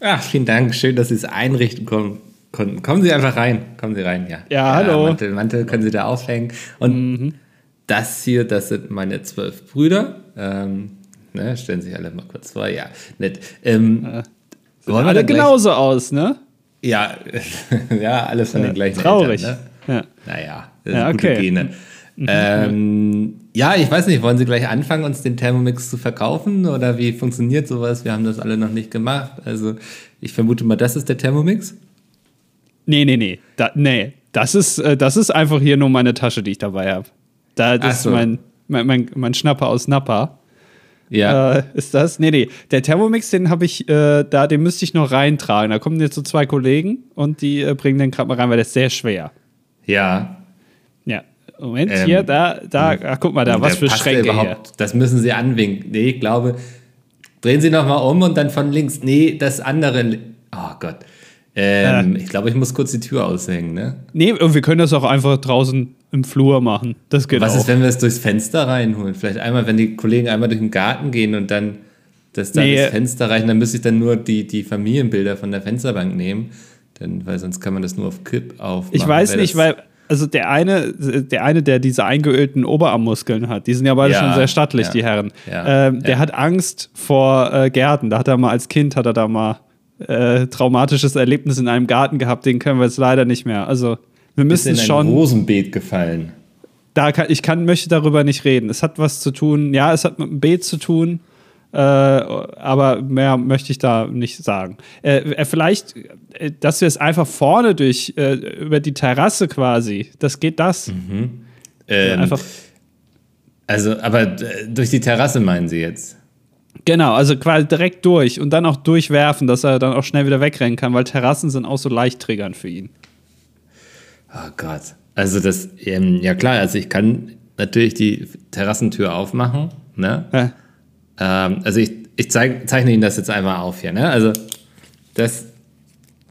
Ach, vielen Dank. Schön, dass Sie es einrichten konnten. Kommen Sie einfach rein. Kommen Sie rein, ja. Ja, hallo. Mantel, Mantel können Sie da aufhängen. Und Mhm. das hier, das sind meine zwölf Brüder. Ähm, ne, stellen Sie sich alle mal kurz vor. Ja, nett. Ähm, wollen wir Alle genauso aus, ne? Ja, ja, alles von den gleichen Traurig. Eltern. Ne? Ja. Naja, das Ja, sind gute okay. Gene. Ähm, ja, ich weiß nicht, wollen Sie gleich anfangen, uns den Thermomix zu verkaufen oder wie funktioniert sowas? Wir haben das alle noch nicht gemacht. Also ich vermute mal, das ist der Thermomix. Nee, nee, nee. Da, nee. Das ist, äh, das ist einfach hier nur meine Tasche, die ich dabei habe. Da, das so. ist mein, mein, mein, mein Schnapper aus Napa. Ja. Äh, ist das? Nee, nee. Der Thermomix, den habe ich, äh, da, den müsste ich noch reintragen. Da kommen jetzt so zwei Kollegen und die äh, bringen den gerade mal rein, weil der ist sehr schwer. ja. Ja. Moment, Ähm, hier, da, da, ach, guck mal da, was für Schränke hier. überhaupt? Das müssen Sie anwinken. Nee, ich glaube, drehen Sie nochmal um und dann von links. Nee, das andere. Oh Gott. Ähm, Ich glaube, ich muss kurz die Tür aushängen, ne? Nee, und wir können das auch einfach draußen im Flur machen. Das geht Was auch. ist, wenn wir es durchs Fenster reinholen? Vielleicht einmal, wenn die Kollegen einmal durch den Garten gehen und dann das da Nee. das Fenster reichen, dann müsste ich dann nur die, die Familienbilder von der Fensterbank nehmen. Denn, weil sonst kann man das nur auf Kipp aufmachen. Ich weiß nicht, weil, also der eine, der eine, der diese eingeölten Oberarmmuskeln hat, die sind ja beide Ja, schon sehr stattlich, ja, die Herren. ja, ähm, der hat Angst vor äh, Gärten. Da hat er mal als Kind, hat er da mal äh, traumatisches Erlebnis in einem Garten gehabt, den können wir jetzt leider nicht mehr. Also wir ist müssen in ein schon, Rosenbeet gefallen. da kann, ich kann, möchte darüber nicht reden. Es hat was zu tun, ja, es hat mit dem Beet zu tun, äh, aber mehr möchte ich da nicht sagen. Äh, äh, vielleicht, äh, dass wir es einfach vorne durch, äh, über die Terrasse quasi, das geht das. Ähm, einfach, also, aber äh, durch die Terrasse meinen Sie jetzt? genau, also quasi direkt durch und dann auch durchwerfen, dass er dann auch schnell wieder wegrennen kann, weil Terrassen sind auch so leicht triggernd für ihn. Oh Gott. Also das, ähm, ja klar, also ich kann natürlich die Terrassentür aufmachen, ne? Ja. Ähm, also ich, ich zeig, zeichne Ihnen das jetzt einmal auf hier, ne? Also das,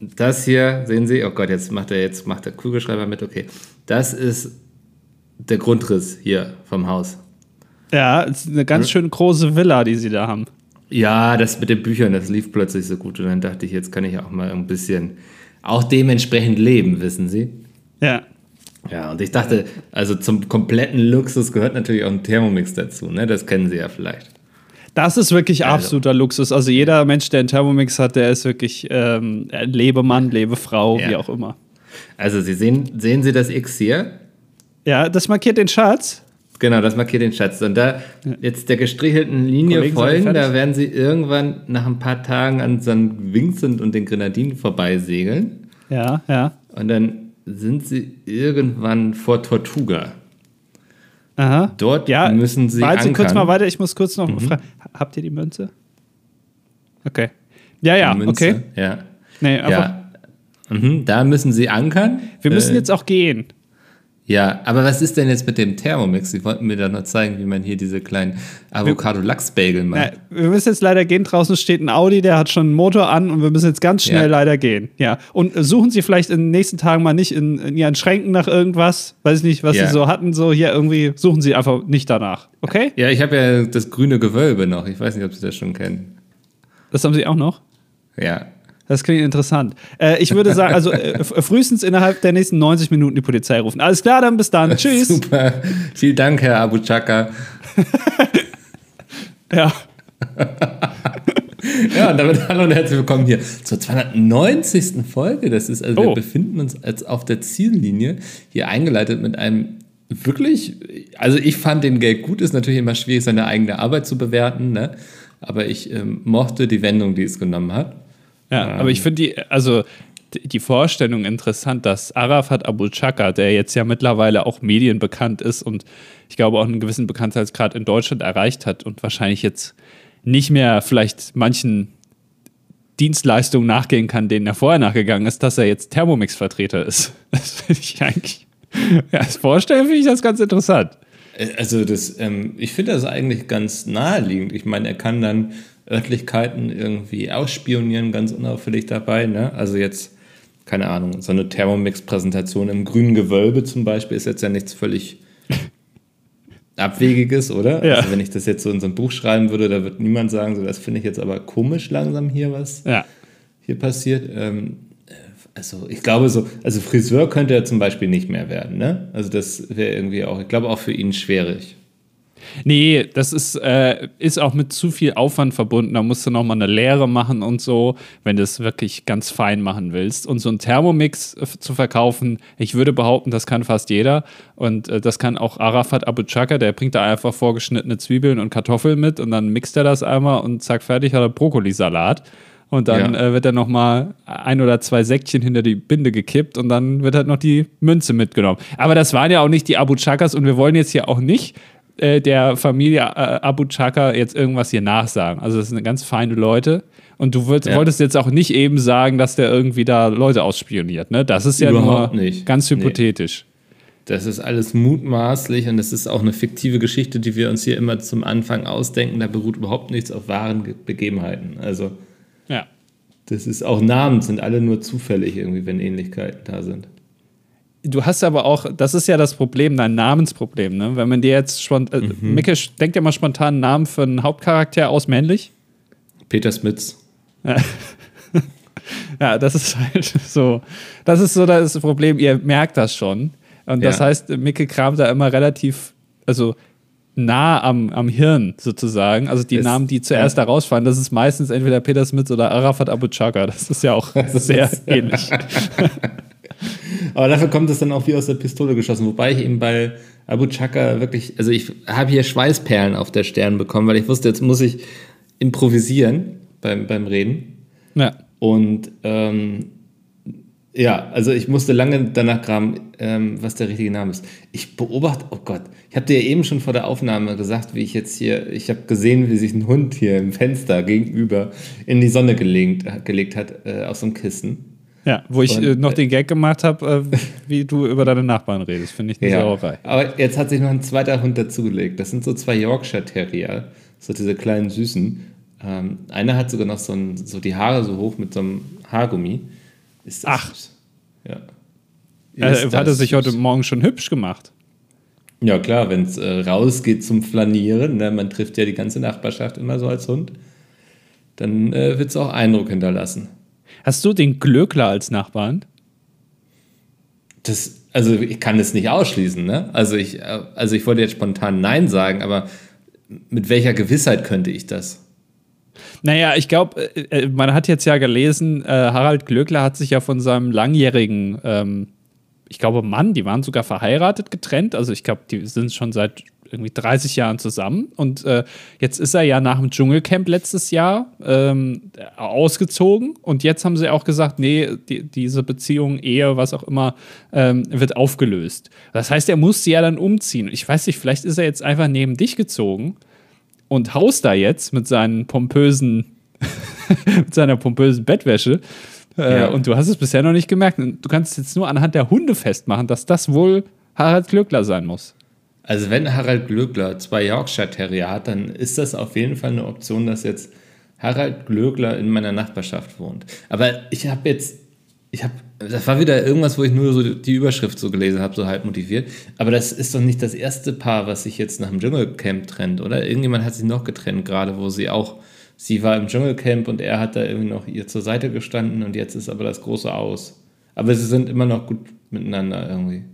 das hier, sehen Sie, oh Gott, jetzt macht er jetzt macht der Kugelschreiber mit, okay. Das ist der Grundriss hier vom Haus. Ja, es ist eine ganz schön große Villa, die sie da haben. Ja, das mit den Büchern, das lief plötzlich so gut und dann dachte ich, jetzt kann ich auch mal ein bisschen auch dementsprechend leben, wissen Sie? Ja. Ja, und ich dachte, also zum kompletten Luxus gehört natürlich auch ein Thermomix dazu, ne? Das kennen Sie ja vielleicht. Das ist wirklich Also. absoluter Luxus. Also jeder Mensch, der einen Thermomix hat, der ist wirklich ähm, ein Lebemann, Lebefrau, Ja. wie auch immer. Also Sie sehen, sehen Sie das X hier? Ja, das markiert den Schatz. Genau, das markiert den Schatz. Und da jetzt der gestrichelten Linie Kollegen, folgen, da werden Sie irgendwann nach ein paar Tagen an St. Vincent und den Grenadinen vorbeisegeln. Ja, ja. Und dann sind Sie irgendwann vor Tortuga. Aha. Dort ja, müssen Sie warten Sie kurz mal weiter, ich muss kurz noch Mhm. fragen. Habt ihr die Münze? Okay. Ja, ja, okay. Ja. Nee, aber ja. Mhm, da müssen Sie ankern. wir müssen Äh, jetzt auch gehen. Ja, aber was ist denn jetzt mit dem Thermomix? Sie wollten mir da noch zeigen, wie man hier diese kleinen Avocado-Lachs-Bagel Ja, macht. wir müssen jetzt leider gehen. Draußen steht ein Audi, der hat schon einen Motor an und wir müssen jetzt ganz schnell Ja. leider gehen. Ja. Und suchen Sie vielleicht in den nächsten Tagen mal nicht in, in Ihren Schränken nach irgendwas. Weiß ich nicht, was Ja. Sie so hatten. So hier irgendwie suchen Sie einfach nicht danach. Okay? Ja, ich habe ja das grüne Gewölbe noch. Ich weiß nicht, ob Sie das schon kennen. Das haben Sie auch noch? Ja. Das klingt interessant. Äh, ich würde sagen, also äh, f- frühestens innerhalb der nächsten 90 Minuten die Polizei rufen. Alles klar, dann bis dann. Tschüss. Super. Vielen Dank, Herr Abu Chaka. Ja. Ja, und damit hallo und herzlich willkommen hier zur 290. Folge. Das ist, also wir Oh. befinden uns jetzt auf der Ziellinie, hier eingeleitet mit einem wirklich, also ich fand den Gag gut, ist natürlich immer schwierig, seine eigene Arbeit zu bewerten, ne? aber ich ähm, mochte die Wendung, die es genommen hat. Ja, aber ich finde die, also die Vorstellung interessant, dass Arafat Abu Chaka, der jetzt ja mittlerweile auch medienbekannt ist und ich glaube auch einen gewissen Bekanntheitsgrad in Deutschland erreicht hat und wahrscheinlich jetzt nicht mehr vielleicht manchen Dienstleistungen nachgehen kann, denen er vorher nachgegangen ist, dass er jetzt Thermomix-Vertreter ist. Das finde ich eigentlich, ja, als Vorstellen finde ich das ganz interessant. Äh, Also das, ähm, ich finde das eigentlich ganz naheliegend. Ich meine, er kann dann Örtlichkeiten irgendwie ausspionieren, ganz unauffällig dabei. Ne? Also jetzt, keine Ahnung, so eine Thermomix-Präsentation im grünen Gewölbe zum Beispiel ist jetzt ja nichts völlig Abwegiges, oder? Ja. Also wenn ich das jetzt so in so ein Buch schreiben würde, da wird niemand sagen, so das finde ich jetzt aber komisch langsam hier was. Ja. hier passiert. Ähm, also ich glaube so, also Friseur könnte er zum Beispiel nicht mehr werden, ne? Also das wäre irgendwie auch, ich glaube auch für ihn schwierig. Nee, das ist, äh, ist auch mit zu viel Aufwand verbunden. Da musst du nochmal eine Lehre machen und so, wenn du es wirklich ganz fein machen willst. Und so einen Thermomix äh, zu verkaufen, ich würde behaupten, das kann fast jeder. Und äh, das kann auch Arafat Abu Chaka, der bringt da einfach vorgeschnittene Zwiebeln und Kartoffeln mit und dann mixt er das einmal und zack, fertig hat er Brokkolisalat. Und dann ja. äh, wird dann nochmal ein oder zwei Säckchen hinter die Binde gekippt und dann wird halt noch die Münze mitgenommen. Aber das waren ja auch nicht die Abu Chakas und wir wollen jetzt hier auch nicht äh, der Familie äh, Abu Chaka jetzt irgendwas hier nachsagen. Also das sind ganz feine Leute. Und du würd, ja. wolltest jetzt auch nicht eben sagen, dass der irgendwie da Leute ausspioniert, ne? Das ist ja Überhaupt nur nicht. ganz hypothetisch. Nee. Das ist alles mutmaßlich und das ist auch eine fiktive Geschichte, die wir uns hier immer zum Anfang ausdenken. Da beruht überhaupt nichts auf wahren Begebenheiten. Also, ja. Das ist auch Namen, sind alle nur zufällig irgendwie, wenn Ähnlichkeiten da sind du hast aber auch, das ist ja das Problem, dein Namensproblem, ne? Wenn man dir jetzt schon, äh, mhm. Micke, denkt ja mal spontan einen Namen für einen Hauptcharakter aus männlich? Peter Smits. Ja. ja, das ist halt so, das ist so das Problem, ihr merkt das schon. Und das ja. heißt, Micke kramt da immer relativ, also nah am, am Hirn sozusagen. Also die es, Namen, die zuerst ja. da rausfallen, das ist meistens entweder Peter Smits oder Arafat Abu Chaka. Das ist ja auch sehr ähnlich. Aber dafür kommt es dann auch wie aus der Pistole geschossen. Wobei ich eben bei Abu Chaka wirklich, also ich habe hier Schweißperlen auf der Stirn bekommen, weil ich wusste, jetzt muss ich improvisieren beim, beim Reden. Ja. Und ähm, ja, also ich musste lange danach graben, ähm, was der richtige Name ist. Ich beobachte, oh Gott, ich habe dir ja eben schon vor der Aufnahme gesagt, wie ich jetzt hier, ich habe gesehen, wie sich ein Hund hier im Fenster gegenüber in die Sonne gelegt, gelegt hat, äh, aus so einem Kissen. Ja, wo ich und, äh, noch den Gag gemacht habe, äh, wie du über deine Nachbarn redest, finde ich eine ja, Sauerei. Aber jetzt hat sich noch ein zweiter Hund dazugelegt. Das sind so zwei Yorkshire Terrier, so diese kleinen Süßen. Ähm, einer hat sogar noch so, ein, so die Haare so hoch mit so einem Haargummi. Ist das Ach. Süß. Ja. Äh, hat er sich süß. heute Morgen schon hübsch gemacht? Ja, klar, wenn es äh, rausgeht zum Flanieren, ne, man trifft ja die ganze Nachbarschaft immer so als Hund, dann äh, wird es auch Eindruck hinterlassen. Hast du den Glöckler als Nachbarn? Das, also ich kann es nicht ausschließen, ne? Also ich, also ich wollte jetzt spontan Nein sagen, aber mit welcher Gewissheit könnte ich das? Naja, ich glaube, äh, äh, man hat jetzt ja gelesen, äh, Harald Glöckler hat sich ja von seinem langjährigen, ähm, ich glaube, Mann, die waren sogar verheiratet, getrennt. Also ich glaube, die sind schon seit irgendwie 30 Jahren zusammen. Und äh, jetzt ist er ja nach dem Dschungelcamp letztes Jahr ähm, ausgezogen. Und jetzt haben sie auch gesagt, nee, die, diese Beziehung, Ehe, was auch immer, ähm, wird aufgelöst. Das heißt, er muss sie ja dann umziehen. Ich weiß nicht, vielleicht ist er jetzt einfach neben dich gezogen und haust da jetzt mit seinen pompösen, mit seiner pompösen Bettwäsche. Äh, ja. Und du hast es bisher noch nicht gemerkt. Du kannst es jetzt nur anhand der Hunde festmachen, dass das wohl Harald Glückler sein muss. Also wenn Harald Glöckler zwei Yorkshire Terrier hat, dann ist das auf jeden Fall eine Option, dass jetzt Harald Glöckler in meiner Nachbarschaft wohnt. Aber ich habe jetzt, ich habe, das war wieder irgendwas, wo ich nur so die Überschrift so gelesen habe, so halb motiviert. Aber das ist doch nicht das erste Paar, was sich jetzt nach dem Dschungelcamp trennt, oder? Irgendjemand hat sich noch getrennt, gerade wo sie auch, sie war im Dschungelcamp und er hat da irgendwie noch ihr zur Seite gestanden und jetzt ist aber das große Aus. Aber sie sind immer noch gut miteinander irgendwie.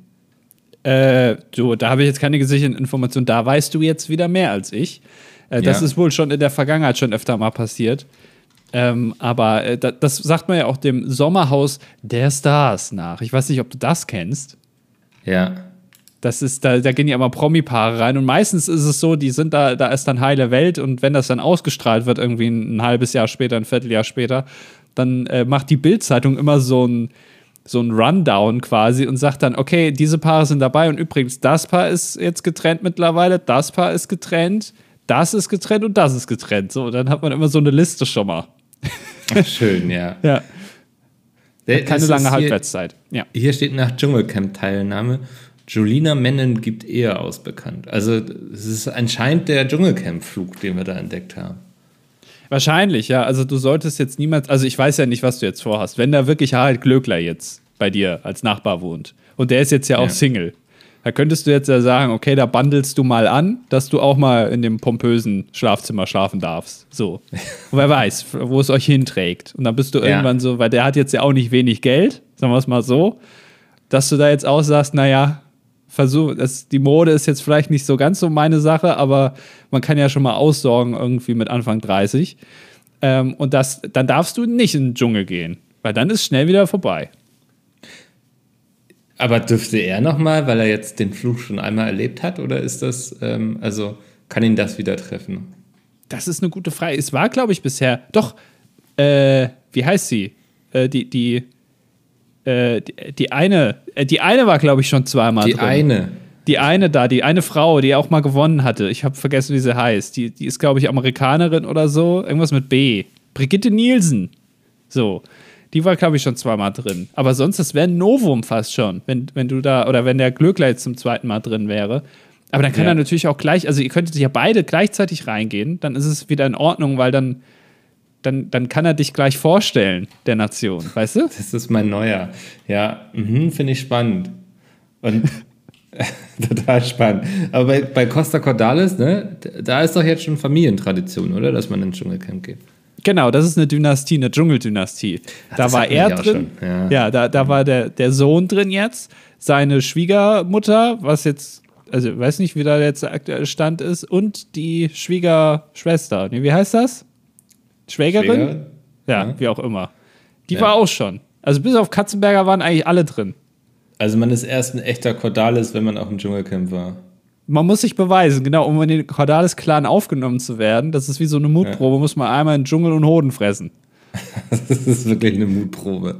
Äh, so, da habe ich jetzt keine gesicherten Informationen. Da weißt du jetzt wieder mehr als ich. Äh, das ja. ist wohl schon in der Vergangenheit schon öfter mal passiert. Ähm, aber äh, das sagt man ja auch dem Sommerhaus der Stars nach. Ich weiß nicht, ob du das kennst. Ja. Das ist, da, da gehen ja immer Promi-Paare rein und meistens ist es so, die sind da, da ist dann heile Welt und wenn das dann ausgestrahlt wird, irgendwie ein, ein halbes Jahr später, ein Vierteljahr später, dann äh, macht die Bild-Zeitung immer so ein, so ein Rundown quasi und sagt dann, okay, diese Paare sind dabei und übrigens, das Paar ist jetzt getrennt mittlerweile, das Paar ist getrennt, das ist getrennt und das ist getrennt. So, dann hat man immer so eine Liste schon mal. Ach, schön, ja. ja. Hat keine lange Halbwertszeit. Ja. Hier steht nach Dschungelcamp-Teilnahme. Julina Mennen gibt Ehe aus bekannt. Also, es ist anscheinend der Dschungelcamp-Flug, den wir da entdeckt haben. Wahrscheinlich, ja. Also du solltest jetzt niemals, also ich weiß ja nicht, was du jetzt vorhast. Wenn da wirklich Harald Glöckler jetzt bei dir als Nachbar wohnt und der ist jetzt ja auch ja. Single, Da könntest du jetzt ja sagen, okay, da bandelst du mal an, dass du auch mal in dem pompösen Schlafzimmer schlafen darfst. So. Und wer weiß, wo es euch hinträgt. Und dann bist du ja. irgendwann so, weil der hat jetzt ja auch nicht wenig Geld, sagen wir es mal so, dass du da jetzt auch sagst, naja, versuch, das, die Mode ist jetzt vielleicht nicht so ganz so meine Sache, aber man kann ja schon mal aussorgen irgendwie mit Anfang 30. Ähm, und das, dann darfst du nicht in den Dschungel gehen, weil dann ist schnell wieder vorbei. Aber dürfte er nochmal, weil er jetzt den Fluch schon einmal erlebt hat, oder ist das, ähm, also kann ihn das wieder treffen? Das ist eine gute Frage. Es war, glaube ich, bisher, doch, äh, wie heißt sie? Äh, die, die, äh, die, die, eine, äh, die eine war, glaube ich, schon zweimal die drin. Die eine. Die eine da, die eine Frau, die auch mal gewonnen hatte. Ich habe vergessen, wie sie heißt. Die, die ist, glaube ich, Amerikanerin oder so. Irgendwas mit B. Brigitte Nielsen. So. Die war, glaube ich, schon zweimal drin. Aber sonst, das wäre ein Novum fast schon, wenn, wenn du da, oder wenn der Glöckler jetzt zum zweiten Mal drin wäre. Aber dann kann ja. er natürlich auch gleich, also ihr könntet ja beide gleichzeitig reingehen, dann ist es wieder in Ordnung, weil dann, dann, dann kann er dich gleich vorstellen, der Nation, weißt du? Das ist mein neuer. Ja, mhm, finde ich spannend. Und total spannend. Aber bei, bei Costa Cordalis, ne, da ist doch jetzt schon Familientradition, oder? Dass man ins Dschungelcamp geht. Genau, das ist eine Dynastie, eine Dschungeldynastie. Da war er drin. Ja. ja, da, da war der, der Sohn drin jetzt. Seine Schwiegermutter, was jetzt, also ich weiß nicht, wie da jetzt der aktuelle Stand ist, und die Schwiegerschwester. wie heißt das? Schwägerin? Schwäger? Ja, ja, wie auch immer. Die ja. war auch schon. Also bis auf Katzenberger waren eigentlich alle drin. Also man ist erst ein echter Cordalis, wenn man auch im Dschungelcamp war. Man muss sich beweisen, genau, um in den Cordalis-Clan aufgenommen zu werden. Das ist wie so eine Mutprobe, ja. muss man einmal in Dschungel und Hoden fressen. das ist wirklich eine Mutprobe.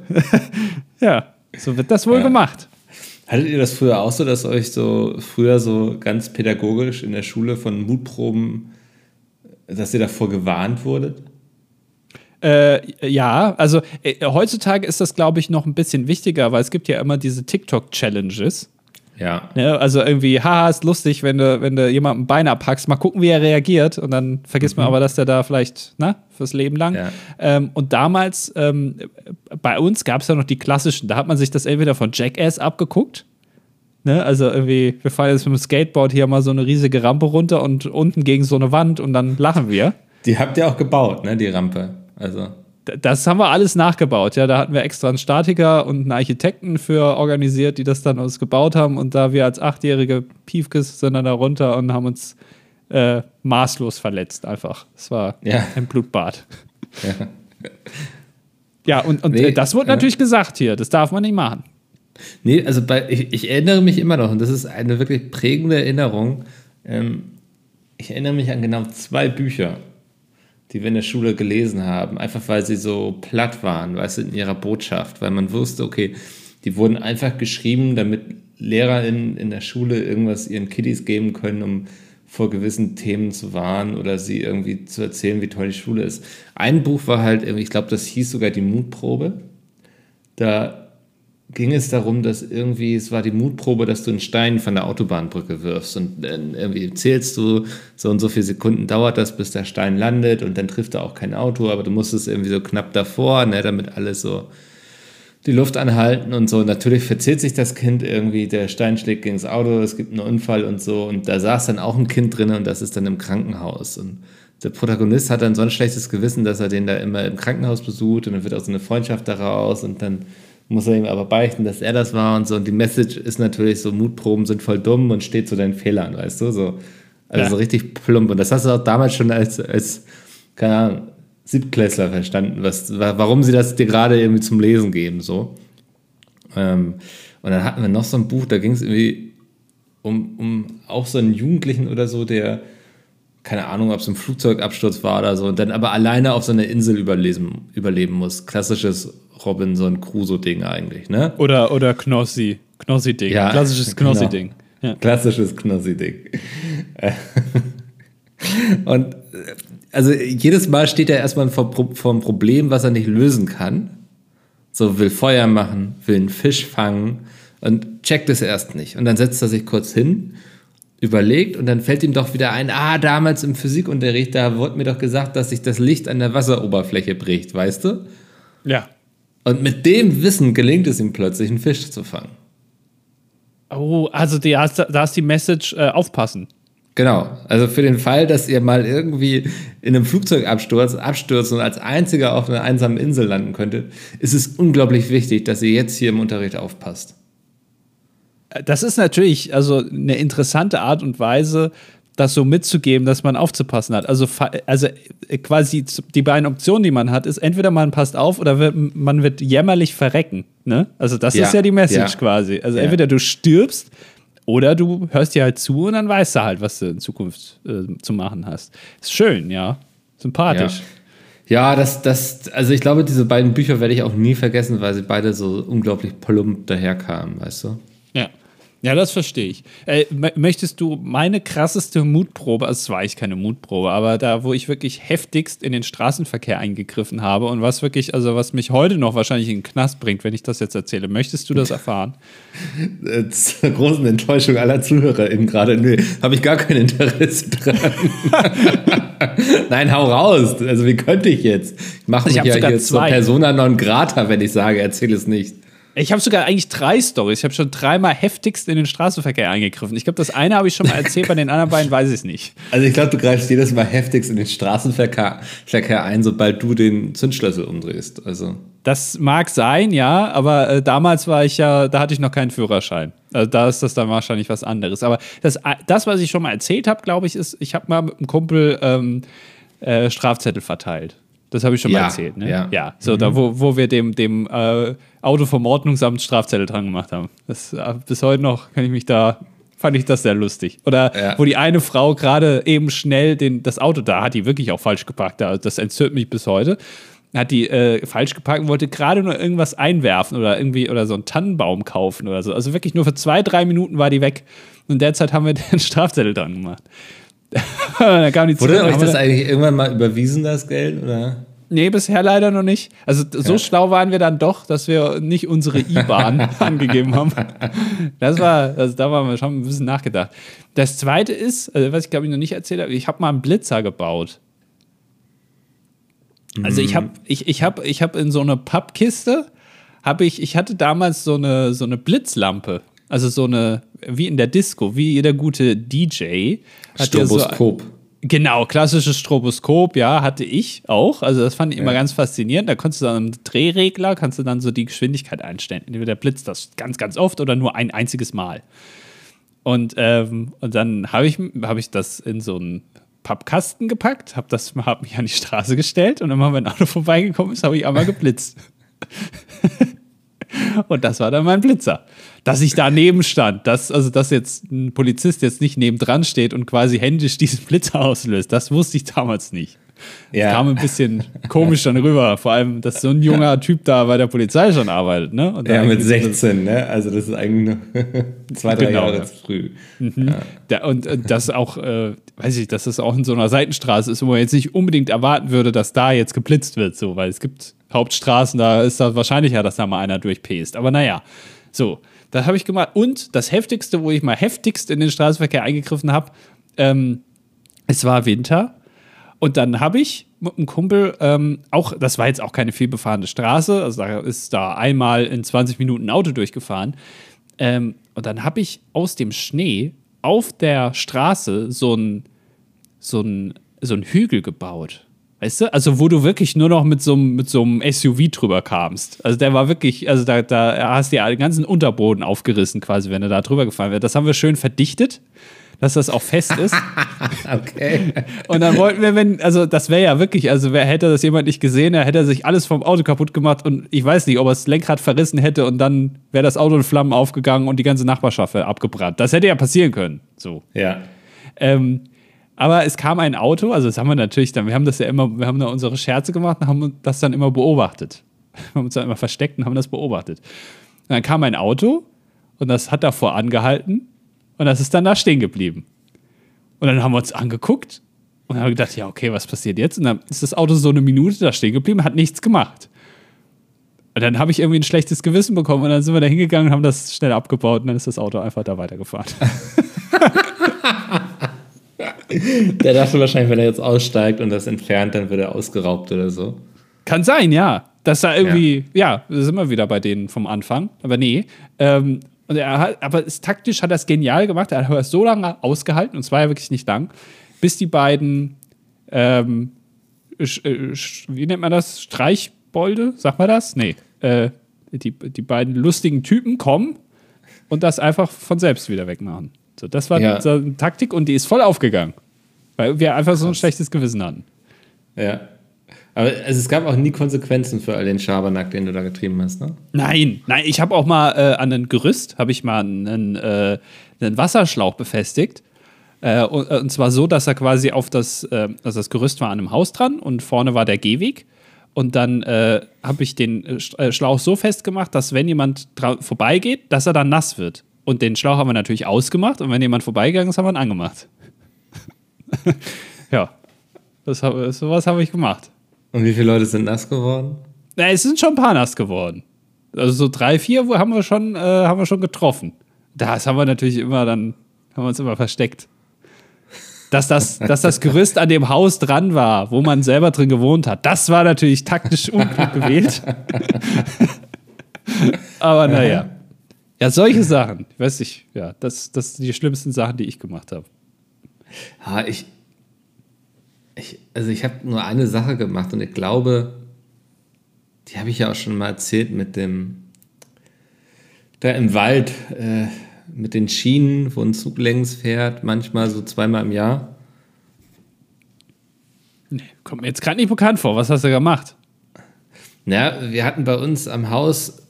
ja, so wird das wohl gemacht. Hattet ihr das früher auch so, dass euch so früher so ganz pädagogisch in der Schule von Mutproben, dass ihr davor gewarnt wurdet? Äh, ja, also äh, heutzutage ist das, glaube ich, noch ein bisschen wichtiger, weil es gibt ja immer diese TikTok-Challenges. Ja. Ne? Also irgendwie, haha, ist lustig, wenn du, wenn du jemandem Bein abpackst, mal gucken, wie er reagiert. Und dann vergisst mhm. man aber, dass der da vielleicht, na, ne, fürs Leben lang. Ja. Ähm, und damals, ähm, bei uns gab es ja noch die klassischen, da hat man sich das entweder von Jackass abgeguckt. Ne? Also irgendwie, wir fahren jetzt mit dem Skateboard hier mal so eine riesige Rampe runter und unten gegen so eine Wand und dann lachen wir. Die habt ihr auch gebaut, ne, die Rampe. Also das haben wir alles nachgebaut. Ja, da hatten wir extra einen Statiker und einen Architekten für organisiert, die das dann uns gebaut haben. Und da wir als achtjährige Piefkes sind dann da runter und haben uns äh, maßlos verletzt. Einfach. Es war ja. ein Blutbad. Ja, ja und, und nee, das wurde ja. natürlich gesagt hier. Das darf man nicht machen. Nee, also bei, ich, ich, erinnere mich immer noch, und das ist eine wirklich prägende Erinnerung. Ähm, ich erinnere mich an genau zwei Bücher die wir in der Schule gelesen haben, einfach weil sie so platt waren, weißt du, in ihrer Botschaft, weil man wusste, okay, die wurden einfach geschrieben, damit Lehrer in, der Schule irgendwas ihren Kiddies geben können, um vor gewissen Themen zu warnen oder sie irgendwie zu erzählen, wie toll die Schule ist. Ein Buch war halt ich glaube, das hieß sogar die Mutprobe. Da ging es darum, dass irgendwie, es war die Mutprobe, dass du einen Stein von der Autobahnbrücke wirfst und dann irgendwie zählst du, so und so viele Sekunden dauert das, bis der Stein landet und dann trifft er auch kein Auto, aber du musst es irgendwie so knapp davor, ne, damit alles so die Luft anhalten und so. Natürlich verzählt sich das Kind irgendwie, der Stein schlägt gegen das Auto, es gibt einen Unfall und so und da saß dann auch ein Kind drin und das ist dann im Krankenhaus und der Protagonist hat dann so ein schlechtes Gewissen, dass er den da immer im Krankenhaus besucht und dann wird auch so eine Freundschaft daraus und dann muss er ihm aber beichten, dass er das war und so. Und die Message ist natürlich so, Mutproben sind voll dumm und steht zu deinen Fehlern, weißt du? So, also ja. so richtig plump. Und das hast du auch damals schon als, als keine Ahnung, Siebtklässler verstanden, was, warum sie das dir gerade irgendwie zum Lesen geben, so. Ähm, und dann hatten wir noch so ein Buch, da ging es irgendwie um, um auch so einen Jugendlichen oder so, der, keine Ahnung, ob es ein Flugzeugabsturz war oder so, und dann aber alleine auf so einer Insel überleben, überleben muss. Klassisches Robinson Crusoe-Ding eigentlich, ne? Oder, oder Knossi. Knossi-Ding. Ja, Klassisches genau. Knossi-Ding. Genau. Ja. Klassisches Knossi-Ding. Und also jedes Mal steht er erstmal vor, vor einem Problem, was er nicht lösen kann. So will Feuer machen, will einen Fisch fangen und checkt es erst nicht. Und dann setzt er sich kurz hin, überlegt und dann fällt ihm doch wieder ein, ah, damals im Physikunterricht, da wurde mir doch gesagt, dass sich das Licht an der Wasseroberfläche bricht, weißt du? Ja. Und mit dem Wissen gelingt es ihm plötzlich, einen Fisch zu fangen. Oh, also die, da ist die Message äh, aufpassen. Genau. Also für den Fall, dass ihr mal irgendwie in einem Flugzeugabsturz abstürzt und als einziger auf einer einsamen Insel landen könntet, ist es unglaublich wichtig, dass ihr jetzt hier im Unterricht aufpasst. Das ist natürlich also eine interessante Art und Weise, das so mitzugeben, dass man aufzupassen hat. Also, also äh, quasi die beiden Optionen, die man hat, ist entweder man passt auf oder wird, man wird jämmerlich verrecken. Ne? Also das ja, ist ja die Message ja. quasi. Also ja. entweder du stirbst oder du hörst dir halt zu und dann weißt du halt, was du in Zukunft äh, zu machen hast. Ist schön, ja. Sympathisch. Ja. ja, das, das, also ich glaube, diese beiden Bücher werde ich auch nie vergessen, weil sie beide so unglaublich plump daherkamen, weißt du? Ja. Ja, das verstehe ich. Äh, möchtest du meine krasseste Mutprobe, also es war eigentlich keine Mutprobe, aber da, wo ich wirklich heftigst in den Straßenverkehr eingegriffen habe und was wirklich, also was mich heute noch wahrscheinlich in den Knast bringt, wenn ich das jetzt erzähle, möchtest du das erfahren? Zur großen Enttäuschung aller ZuhörerInnen gerade, nö, habe ich gar kein Interesse dran. Nein, hau raus. Also wie könnte ich jetzt? Ich mache mich ich ja hier zur Persona non grata, wenn ich sage, erzähle es nicht. Ich habe sogar eigentlich drei Stories. Ich habe schon dreimal heftigst in den Straßenverkehr eingegriffen. Ich glaube, das eine habe ich schon mal erzählt, bei den anderen beiden weiß ich es nicht. Also ich glaube, du greifst jedes Mal heftigst in den Straßenverkehr Verkehr ein, sobald du den Zündschlüssel umdrehst. Also. Das mag sein, ja, aber äh, damals war ich ja, da hatte ich noch keinen Führerschein. Also da ist das dann wahrscheinlich was anderes. Aber das, das was ich schon mal erzählt habe, glaube ich, ist, ich habe mal mit einem Kumpel ähm, äh, Strafzettel verteilt. Das habe ich schon ja, mal erzählt, ne? Ja. ja. So, mhm. da, wo, wo wir dem, dem äh, Auto vom Ordnungsamt Strafzettel dran gemacht haben. Das, äh, bis heute noch kann ich mich da, fand ich das sehr lustig. Oder ja. wo die eine Frau gerade eben schnell den, das Auto da hat, die wirklich auch falsch geparkt. Das entzürnt mich bis heute. Hat die äh, falsch geparkt und wollte gerade nur irgendwas einwerfen oder irgendwie oder so einen Tannenbaum kaufen oder so. Also wirklich nur für zwei, drei Minuten war die weg. Und derzeit haben wir den Strafzettel dran gemacht. da kam die Wurde euch das eigentlich irgendwann mal überwiesen, das Geld? Oder? Nee, bisher leider noch nicht. Also so ja. schlau waren wir dann doch, dass wir nicht unsere IBAN angegeben haben. Das war, also da waren wir schon ein bisschen nachgedacht. Das zweite ist, also was ich glaube ich noch nicht erzählt habe, ich habe mal einen Blitzer gebaut. Also ich habe ich, ich hab, ich hab in so eine Pappkiste, habe ich, ich hatte damals so eine, so eine Blitzlampe. Also so eine, wie in der Disco, wie jeder gute DJ. Stroboskop. So, genau, klassisches Stroboskop, ja, hatte ich auch. Also das fand ich immer ja. ganz faszinierend. Da konntest du dann im Drehregler, kannst du dann so die Geschwindigkeit einstellen. Entweder blitzt das ganz, ganz oft oder nur ein einziges Mal. Und, ähm, und dann habe ich, hab ich das in so einen Pappkasten gepackt, habe hab mich an die Straße gestellt und immer, wenn ein Auto vorbeigekommen ist, habe ich einmal geblitzt. Und das war dann mein Blitzer. Dass ich daneben stand, dass, also dass jetzt ein Polizist jetzt nicht nebendran steht und quasi händisch diesen Blitzer auslöst, das wusste ich damals nicht. Ja. Das kam ein bisschen komisch dann rüber. Vor allem, dass so ein junger Typ da bei der Polizei schon arbeitet. Ne? ja, mit 16, ne? Also das ist eigentlich nur zwei, drei genau. Jahre zu früh. Mhm. Ja. Da, und äh, das auch, äh, weiß ich, dass das auch in so einer Seitenstraße ist, wo man jetzt nicht unbedingt erwarten würde, dass da jetzt geblitzt wird, so, weil es gibt Hauptstraßen, da ist das wahrscheinlicher, dass da mal einer durchpest. Aber naja, so, das habe ich gemacht. Und das Heftigste, wo ich mal heftigst in den Straßenverkehr eingegriffen habe, ähm, es war Winter. Und dann habe ich mit einem Kumpel ähm, auch, das war jetzt auch keine vielbefahrene Straße, also da ist da einmal in 20 Minuten ein Auto durchgefahren. Ähm, und dann habe ich aus dem Schnee auf der Straße so ein, so ein, so ein Hügel gebaut. Weißt du? Also, wo du wirklich nur noch mit so, mit so einem SUV drüber kamst. Also, der war wirklich, also da, da hast du ja den ganzen Unterboden aufgerissen, quasi, wenn du da drüber gefahren wärst. Das haben wir schön verdichtet, dass das auch fest ist. okay. Und dann wollten wir, wenn, also, das wäre ja wirklich, also, wer hätte das jemand nicht gesehen, er hätte sich alles vom Auto kaputt gemacht und ich weiß nicht, ob er das Lenkrad verrissen hätte und dann wäre das Auto in Flammen aufgegangen und die ganze Nachbarschaft wäre abgebrannt. Das hätte ja passieren können. So. Ja. Ähm, aber es kam ein Auto, also das haben wir natürlich dann, wir haben das ja immer, wir haben da unsere Scherze gemacht und haben das dann immer beobachtet. Wir haben uns dann immer versteckt und haben das beobachtet. Und dann kam ein Auto und das hat davor angehalten und das ist dann da stehen geblieben. Und dann haben wir uns angeguckt und haben gedacht, ja, okay, was passiert jetzt? Und dann ist das Auto so eine Minute da stehen geblieben, hat nichts gemacht. Und dann habe ich irgendwie ein schlechtes Gewissen bekommen und dann sind wir da hingegangen und haben das schnell abgebaut und dann ist das Auto einfach da weitergefahren. Der dachte wahrscheinlich, wenn er jetzt aussteigt und das entfernt, dann wird er ausgeraubt oder so. Kann sein, ja. Dass da irgendwie, ja, ja sind wir wieder bei denen vom Anfang. Aber nee. Ähm, Und er hat, aber es, taktisch hat er es genial gemacht. Er hat es so lange ausgehalten, und zwar ja wirklich nicht lang, bis die beiden, ähm, äh, wie nennt man das? Streichbolde? Sagt man das? Nee. Äh, die, die beiden lustigen Typen kommen und das einfach von selbst wieder wegmachen. So, das war ja. eine Taktik und die ist voll aufgegangen. Weil wir einfach so ein schlechtes Gewissen hatten. Ja. Aber also es gab auch nie Konsequenzen für all den Schabernack, den du da getrieben hast, ne? Nein, nein, ich habe auch mal äh, an ein Gerüst, habe ich mal einen, äh, einen Wasserschlauch befestigt. Äh, und, äh, und, zwar so, dass er quasi auf das, äh, also das Gerüst war an einem Haus dran und vorne war der Gehweg. Und dann äh, habe ich den Schlauch so festgemacht, dass wenn jemand vorbeigeht, dass er dann nass wird. Und den Schlauch haben wir natürlich ausgemacht und wenn jemand vorbeigegangen ist, haben wir ihn angemacht. ja, das, sowas habe ich gemacht. Und wie viele Leute sind nass geworden? Na, es sind schon ein paar nass geworden. Also so drei, vier haben wir schon, äh, haben wir schon getroffen. Das haben wir natürlich immer dann, haben wir uns immer versteckt. Dass das, dass das Gerüst an dem Haus dran war, wo man selber drin gewohnt hat, das war natürlich taktisch unklug gewählt. Aber naja. Ja, solche Sachen. Ich weiß nicht, ja, das, das sind die schlimmsten Sachen, die ich gemacht habe. Ja, ich, ich, also ich habe nur eine Sache gemacht und ich glaube, die habe ich ja auch schon mal erzählt mit dem, da im Wald, äh, mit den Schienen, wo ein Zug längs fährt, manchmal so zweimal im Jahr. Nee, kommt mir jetzt gerade nicht bekannt vor. Was hast du gemacht? Na, wir hatten bei uns am Haus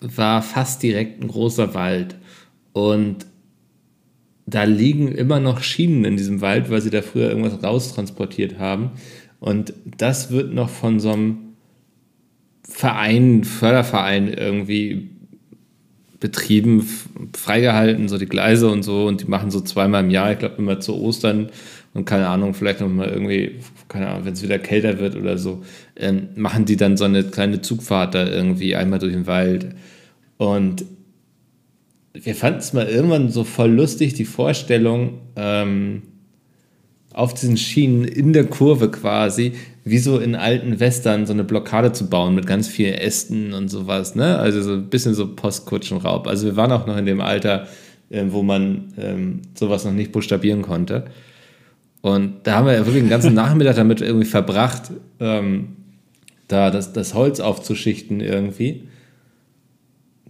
war fast direkt ein großer Wald und da liegen immer noch Schienen in diesem Wald, weil sie da früher irgendwas raustransportiert haben. Und das wird noch von so einem Verein, Förderverein irgendwie betrieben, freigehalten, so die Gleise und so. Und die machen so zweimal im Jahr, ich glaube immer zu Ostern und keine Ahnung, vielleicht noch mal irgendwie, keine Ahnung, wenn es wieder kälter wird oder so, ähm, machen die dann so eine kleine Zugfahrt da irgendwie einmal durch den Wald. Und wir fanden es mal irgendwann so voll lustig, die Vorstellung, ähm, auf diesen Schienen in der Kurve quasi, wie so in alten Western, so eine Blockade zu bauen mit ganz vielen Ästen und sowas, ne? Also so ein bisschen so Postkutschenraub. Also wir waren auch noch in dem Alter, äh, wo man ähm, sowas noch nicht buchstabieren konnte. Und da haben wir ja wirklich den ganzen Nachmittag damit irgendwie verbracht, ähm, da das, das Holz aufzuschichten irgendwie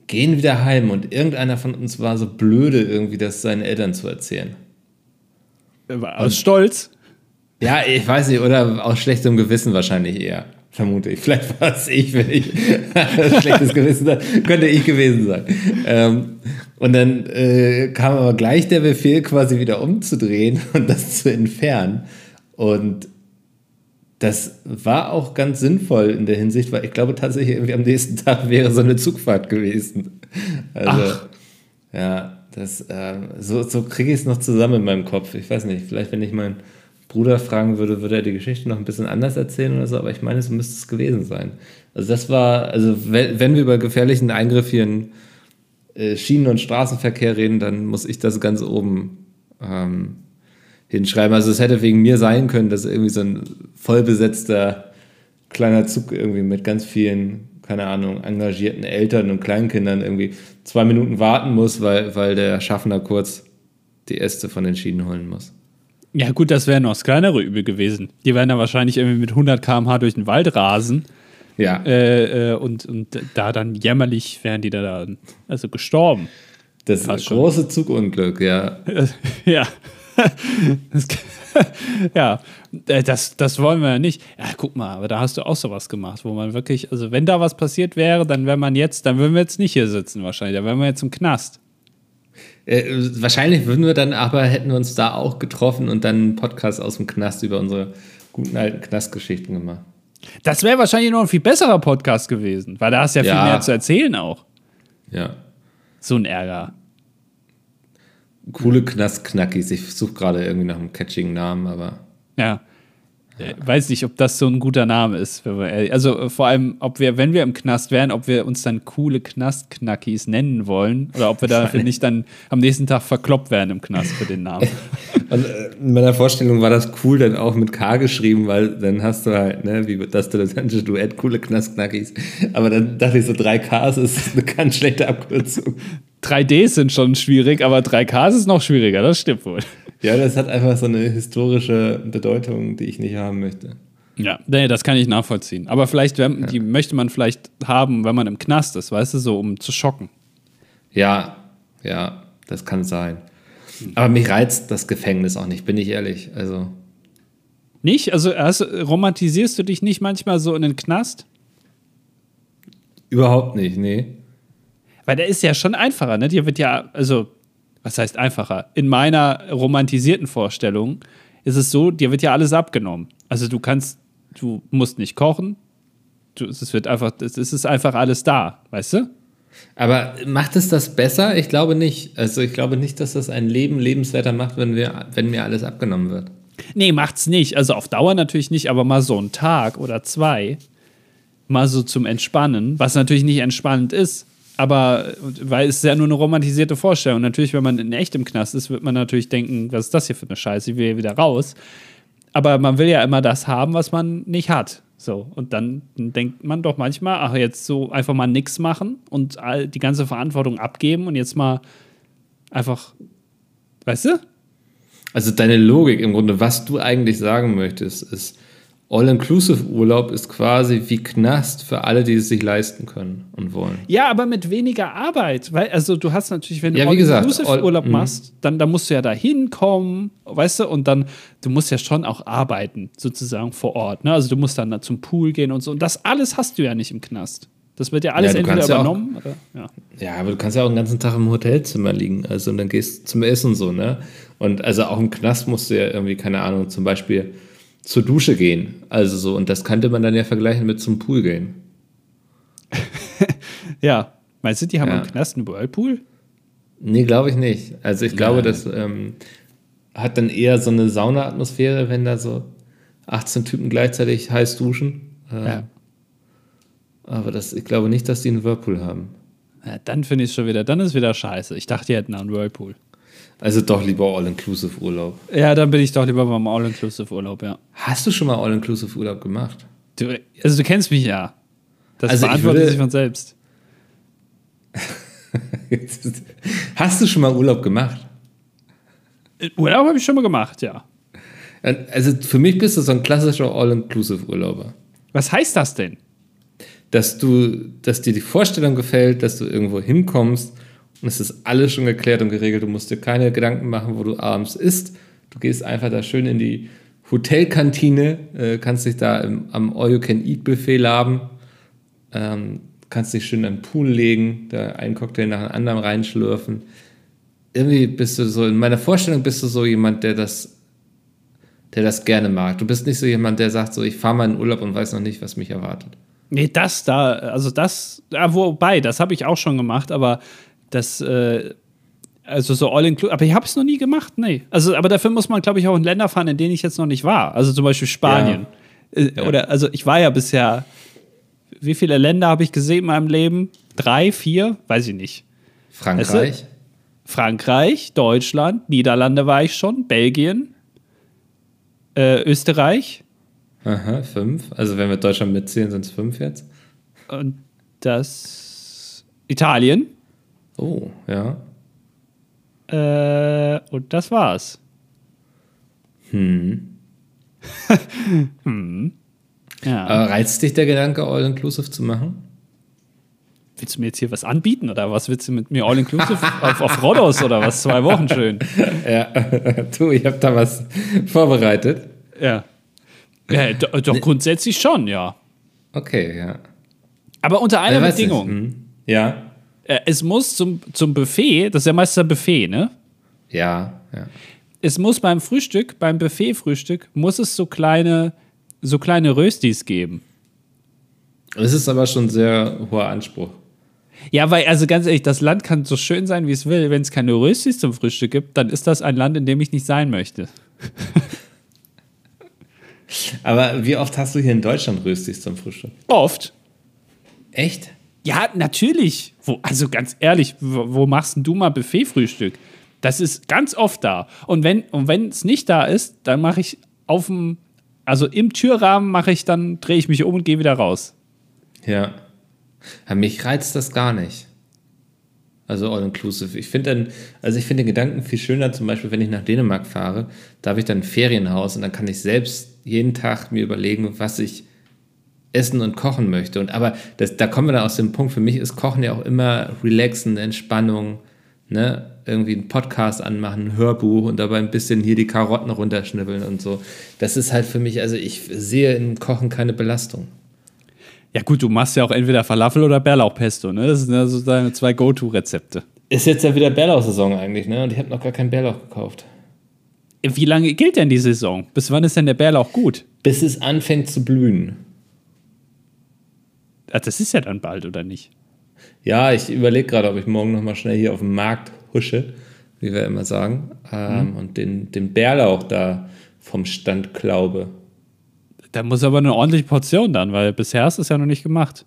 gehen wieder heim und irgendeiner von uns war so blöde, irgendwie das seinen Eltern zu erzählen. Aus und, Stolz? Ja, ich weiß nicht, oder aus schlechtem Gewissen wahrscheinlich eher. Vermute ich. Vielleicht war es ich, wenn ich schlechtes Gewissen hatte. Könnte ich gewesen sein. Ähm, und dann äh, kam aber gleich der Befehl, quasi wieder umzudrehen und das zu entfernen. Und das war auch ganz sinnvoll in der Hinsicht, weil ich glaube tatsächlich irgendwie am nächsten Tag wäre so eine Zugfahrt gewesen. Also, Ach. ja, das, äh, so, so kriege ich es noch zusammen in meinem Kopf. Ich weiß nicht, vielleicht wenn ich meinen Bruder fragen würde, würde er die Geschichte noch ein bisschen anders erzählen oder so, aber ich meine, es müsste es gewesen sein. Also das war, also wenn, wenn wir über gefährlichen Eingriff hier in äh, Schienen- und Straßenverkehr reden, dann muss ich das ganz oben ähm, hinschreiben. Also es hätte wegen mir sein können, dass irgendwie so ein vollbesetzter kleiner Zug irgendwie mit ganz vielen, keine Ahnung, engagierten Eltern und Kleinkindern irgendwie zwei Minuten warten muss, weil, weil der Schaffner kurz die Äste von den Schienen holen muss. Ja, gut, das wäre noch das kleinere Übel gewesen. Die wären da wahrscheinlich irgendwie mit 100 km/h durch den Wald rasen. Ja. Äh, äh, und, und da dann jämmerlich wären die da dann, also gestorben. Das ist ein großes Zugunglück, ja. ja. das, ja, äh, das, das wollen wir ja nicht. Ja, guck mal, aber da hast du auch sowas gemacht, wo man wirklich, also wenn da was passiert wäre, dann wäre man jetzt, dann würden wir jetzt nicht hier sitzen wahrscheinlich, dann wären wir jetzt im Knast. Äh, wahrscheinlich würden wir dann aber, hätten wir uns da auch getroffen und dann einen Podcast aus dem Knast über unsere guten alten Knastgeschichten gemacht. Das wäre wahrscheinlich noch ein viel besserer Podcast gewesen, weil da hast du ja, ja viel mehr zu erzählen auch. Ja. So ein Ärger. Coole Knastknackis. Ich suche gerade irgendwie nach einem catchigen Namen, aber. Ja. Ich weiß nicht, ob das so ein guter Name ist. Also äh, vor allem, ob wir, wenn wir im Knast wären, ob wir uns dann coole Knastknackis nennen wollen oder ob wir dafür nicht dann am nächsten Tag verkloppt werden im Knast für den Namen. Und äh, in meiner Vorstellung war das cool dann auch mit K geschrieben, weil dann hast du halt, ne, wie das dilettantische Duett, coole Knastknackis. Aber dann dachte ich so, drei Ks ist eine ganz schlechte Abkürzung. 3Ds sind schon schwierig, aber 3Ks ist noch schwieriger, das stimmt wohl. Ja, das hat einfach so eine historische Bedeutung, die ich nicht haben möchte. Ja, nee, das kann ich nachvollziehen. Aber vielleicht, wenn, ja. die möchte man vielleicht haben, wenn man im Knast ist, weißt du, so um zu schocken. Ja, ja, das kann sein. Aber mich reizt das Gefängnis auch nicht, bin ich ehrlich. Also. Nicht? Also hast, romantisierst du dich nicht manchmal so in den Knast? Überhaupt nicht, nee. Weil der ist ja schon einfacher, ne? Dir wird ja, also, was heißt einfacher? In meiner romantisierten Vorstellung ist es so, dir wird ja alles abgenommen. Also du kannst, du musst nicht kochen. Du, es wird einfach, es ist einfach alles da, weißt du? Aber macht es das besser? Ich glaube nicht. Also ich glaube nicht, dass das ein Leben lebenswerter macht, wenn, wir, wenn mir alles abgenommen wird. Nee, macht's nicht. Also auf Dauer natürlich nicht, aber mal so einen Tag oder zwei, mal so zum Entspannen, was natürlich nicht entspannend ist, aber weil es ja nur eine romantisierte Vorstellung. Natürlich, wenn man in echt im Knast ist, wird man natürlich denken, was ist das hier für eine Scheiße, ich will hier wieder raus. Aber man will ja immer das haben, was man nicht hat. So, und dann denkt man doch manchmal, ach, jetzt so einfach mal nichts machen und all die ganze Verantwortung abgeben und jetzt mal einfach, weißt du? Also deine Logik im Grunde, was du eigentlich sagen möchtest, ist, All-Inclusive-Urlaub ist quasi wie Knast für alle, die es sich leisten können und wollen. Ja, aber mit weniger Arbeit. Weil, also du hast natürlich, wenn du ja, All-Inclusive-Urlaub all, mhm. machst, dann, dann musst du ja da hinkommen, weißt du, und dann, du musst ja schon auch arbeiten, sozusagen vor Ort. Ne? Also du musst dann da zum Pool gehen und so. Und das alles hast du ja nicht im Knast. Das wird ja alles ja, entweder übernommen. Ja, auch, oder, ja. ja, aber du kannst ja auch den ganzen Tag im Hotelzimmer liegen. Also und dann gehst du zum Essen so, ne? Und also auch im Knast musst du ja irgendwie, keine Ahnung, zum Beispiel zur Dusche gehen. Also so, und das könnte man dann ja vergleichen mit zum Pool gehen. ja. Meinst du, die haben ja. im Knast einen Whirlpool? Nee, glaube ich nicht. Also ich glaube, das ähm, hat dann eher so eine Sauna-Atmosphäre, wenn da so 18 Typen gleichzeitig heiß duschen. Äh, ja. Aber das, ich glaube nicht, dass die einen Whirlpool haben. Ja, dann finde ich es schon wieder, dann ist wieder scheiße. Ich dachte, die hätten einen Whirlpool. Also doch lieber All-Inclusive-Urlaub. Ja, dann bin ich doch lieber beim All-Inclusive-Urlaub, ja. Hast du schon mal All-Inclusive-Urlaub gemacht? Du, also du kennst mich ja. Das also beantwortet sich von selbst. Hast du schon mal Urlaub gemacht? Urlaub habe ich schon mal gemacht, ja. Also für mich bist du so ein klassischer All-Inclusive-Urlauber. Was heißt das denn? Dass du, dass dir die Vorstellung gefällt, dass du irgendwo hinkommst und es ist alles schon geklärt und geregelt. Du musst dir keine Gedanken machen, wo du abends isst. Du gehst einfach da schön in die Hotelkantine, äh, kannst dich da im, am All-You-Can-Eat-Buffet laben, ähm, kannst dich schön den Pool legen, da einen Cocktail nach dem anderen reinschlürfen. Irgendwie bist du so, in meiner Vorstellung bist du so jemand, der das, der das gerne mag. Du bist nicht so jemand, der sagt so, ich fahre mal in Urlaub und weiß noch nicht, was mich erwartet. Nee, das da, also das, ja, wobei, das habe ich auch schon gemacht, aber das, äh, also so all inclusive, aber ich habe es noch nie gemacht, nee. Also, aber dafür muss man, glaube ich, auch in Länder fahren, in denen ich jetzt noch nicht war. Also zum Beispiel Spanien. Ja. Äh, ja. Oder, also ich war ja bisher, wie viele Länder habe ich gesehen in meinem Leben? Drei, vier? Weiß ich nicht. Frankreich? Weißt du? Frankreich, Deutschland, Niederlande war ich schon, Belgien, äh, Österreich. Aha, fünf. Also wenn wir Deutschland mitziehen, sind es fünf jetzt. Und das Italien. Oh, ja. Äh, und das war's. Hm. hm. Ja. Aber reizt dich der Gedanke, All-Inclusive zu machen? Willst du mir jetzt hier was anbieten oder was willst du mit mir All-Inclusive auf, auf Rhodos oder was? Zwei Wochen schön. Ja, du, ich habe da was vorbereitet. Ja. ja doch, doch grundsätzlich schon, ja. Okay, ja. Aber unter einer Bedingung. Hm. Ja. Äh, es muss zum, zum Buffet, das ist ja meistens ein Buffet, ne? Ja, ja. Es muss beim Frühstück, beim Buffet-Frühstück, muss es so kleine, so kleine Röstis geben. Es ist aber schon ein sehr hoher Anspruch. Ja, weil, also ganz ehrlich, das Land kann so schön sein, wie es will. Wenn es keine Röstis zum Frühstück gibt, dann ist das ein Land, in dem ich nicht sein möchte. aber wie oft hast du hier in Deutschland Röstis zum Frühstück? Oft. Echt? Ja, natürlich. Wo, also ganz ehrlich, wo, wo machst du mal Buffet-Frühstück? Das ist ganz oft da. Und wenn und es nicht da ist, dann mache ich auf dem, also im Türrahmen mache ich dann, drehe ich mich um und gehe wieder raus. Ja. ja. Mich reizt das gar nicht. Also all-inclusive. Ich finde also ich finde den Gedanken viel schöner, zum Beispiel, wenn ich nach Dänemark fahre, da habe ich dann ein Ferienhaus und dann kann ich selbst jeden Tag mir überlegen, was ich essen und kochen möchte. Und aber das, da kommen wir dann aus dem Punkt, für mich ist Kochen ja auch immer relaxen, Entspannung, ne? Irgendwie einen Podcast anmachen, ein Hörbuch und dabei ein bisschen hier die Karotten runterschnibbeln und so. Das ist halt für mich, also ich sehe im Kochen keine Belastung. Ja, gut, du machst ja auch entweder Falafel oder Bärlauchpesto, ne? Das sind ja so deine zwei Go-To-Rezepte. Ist jetzt ja wieder Bärlauchsaison eigentlich, ne? Und ich habe noch gar keinen Bärlauch gekauft. Wie lange gilt denn die Saison? Bis wann ist denn der Bärlauch gut? Bis es anfängt zu blühen. Ach, das ist ja dann bald, oder nicht? Ja, ich überlege gerade, ob ich morgen noch mal schnell hier auf dem Markt husche, wie wir immer sagen, ähm, mhm. und den, den Bärlauch da vom Stand glaube. Da muss aber eine ordentliche Portion dann, weil bisher hast du es ja noch nicht gemacht.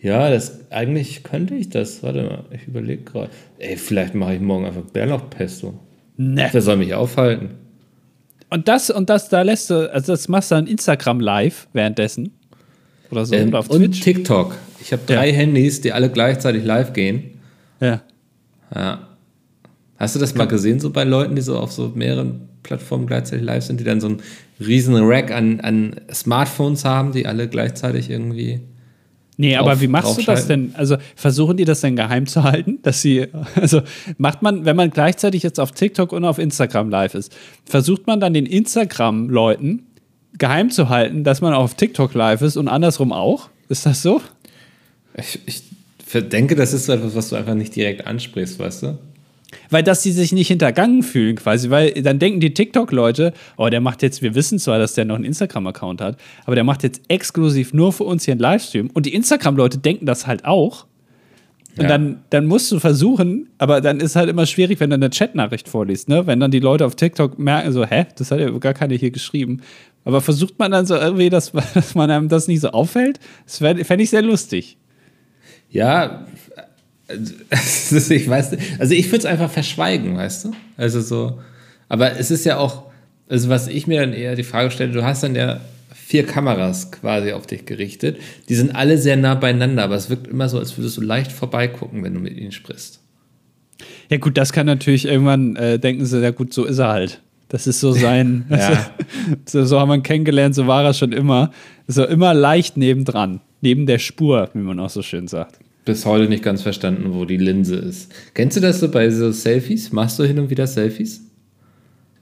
Ja, das eigentlich könnte ich das. Warte mal, ich überlege gerade. Ey, vielleicht mache ich morgen einfach Bärlauchpesto. Ne. Wer soll mich aufhalten? Und das und das, da lässt du, also das machst du dann Instagram live währenddessen. Oder so. Ähm, oder auf Twitch. Und TikTok. Ich habe drei ja. Handys, die alle gleichzeitig live gehen. Ja. Ja. Hast du das mal gesehen, so bei Leuten, die so auf so mehreren Plattformen gleichzeitig live sind, die dann so einen riesen Rack an, an Smartphones haben, die alle gleichzeitig irgendwie. Nee, drauf, aber wie machst du das denn? Also versuchen die das denn geheim zu halten, dass sie, also macht man, wenn man gleichzeitig jetzt auf TikTok und auf Instagram live ist, versucht man dann den Instagram-Leuten geheim zu halten, dass man auf TikTok live ist und andersrum auch? Ist das so? Ich, ich denke, das ist so etwas, was du einfach nicht direkt ansprichst, weißt du? Weil dass sie sich nicht hintergangen fühlen quasi, weil dann denken die TikTok-Leute, oh, der macht jetzt, wir wissen zwar, dass der noch einen Instagram-Account hat, aber der macht jetzt exklusiv nur für uns hier einen Livestream. Und die Instagram-Leute denken das halt auch. Und ja. dann, dann musst du versuchen, aber dann ist halt immer schwierig, wenn du eine Chatnachricht vorliest, ne? Wenn dann die Leute auf TikTok merken, so, hä, das hat ja gar keiner hier geschrieben. Aber versucht man dann so irgendwie, dass, dass man einem das nicht so auffällt? Das fände ich sehr lustig. Ja, ich weiß, also ich würde es einfach verschweigen, weißt du? Also so, aber es ist ja auch, also was ich mir dann eher die Frage stelle, du hast dann ja vier Kameras quasi auf dich gerichtet. Die sind alle sehr nah beieinander, aber es wirkt immer so, als würdest du leicht vorbeigucken, wenn du mit ihnen sprichst. Ja, gut, das kann natürlich irgendwann äh, denken sie, ja gut, so ist er halt. Das ist so sein, ja. so, so haben wir ihn kennengelernt, so war er schon immer. So immer leicht nebendran, neben der Spur, wie man auch so schön sagt bis heute nicht ganz verstanden, wo die Linse ist. Kennst du das so bei so Selfies? Machst du hin und wieder Selfies?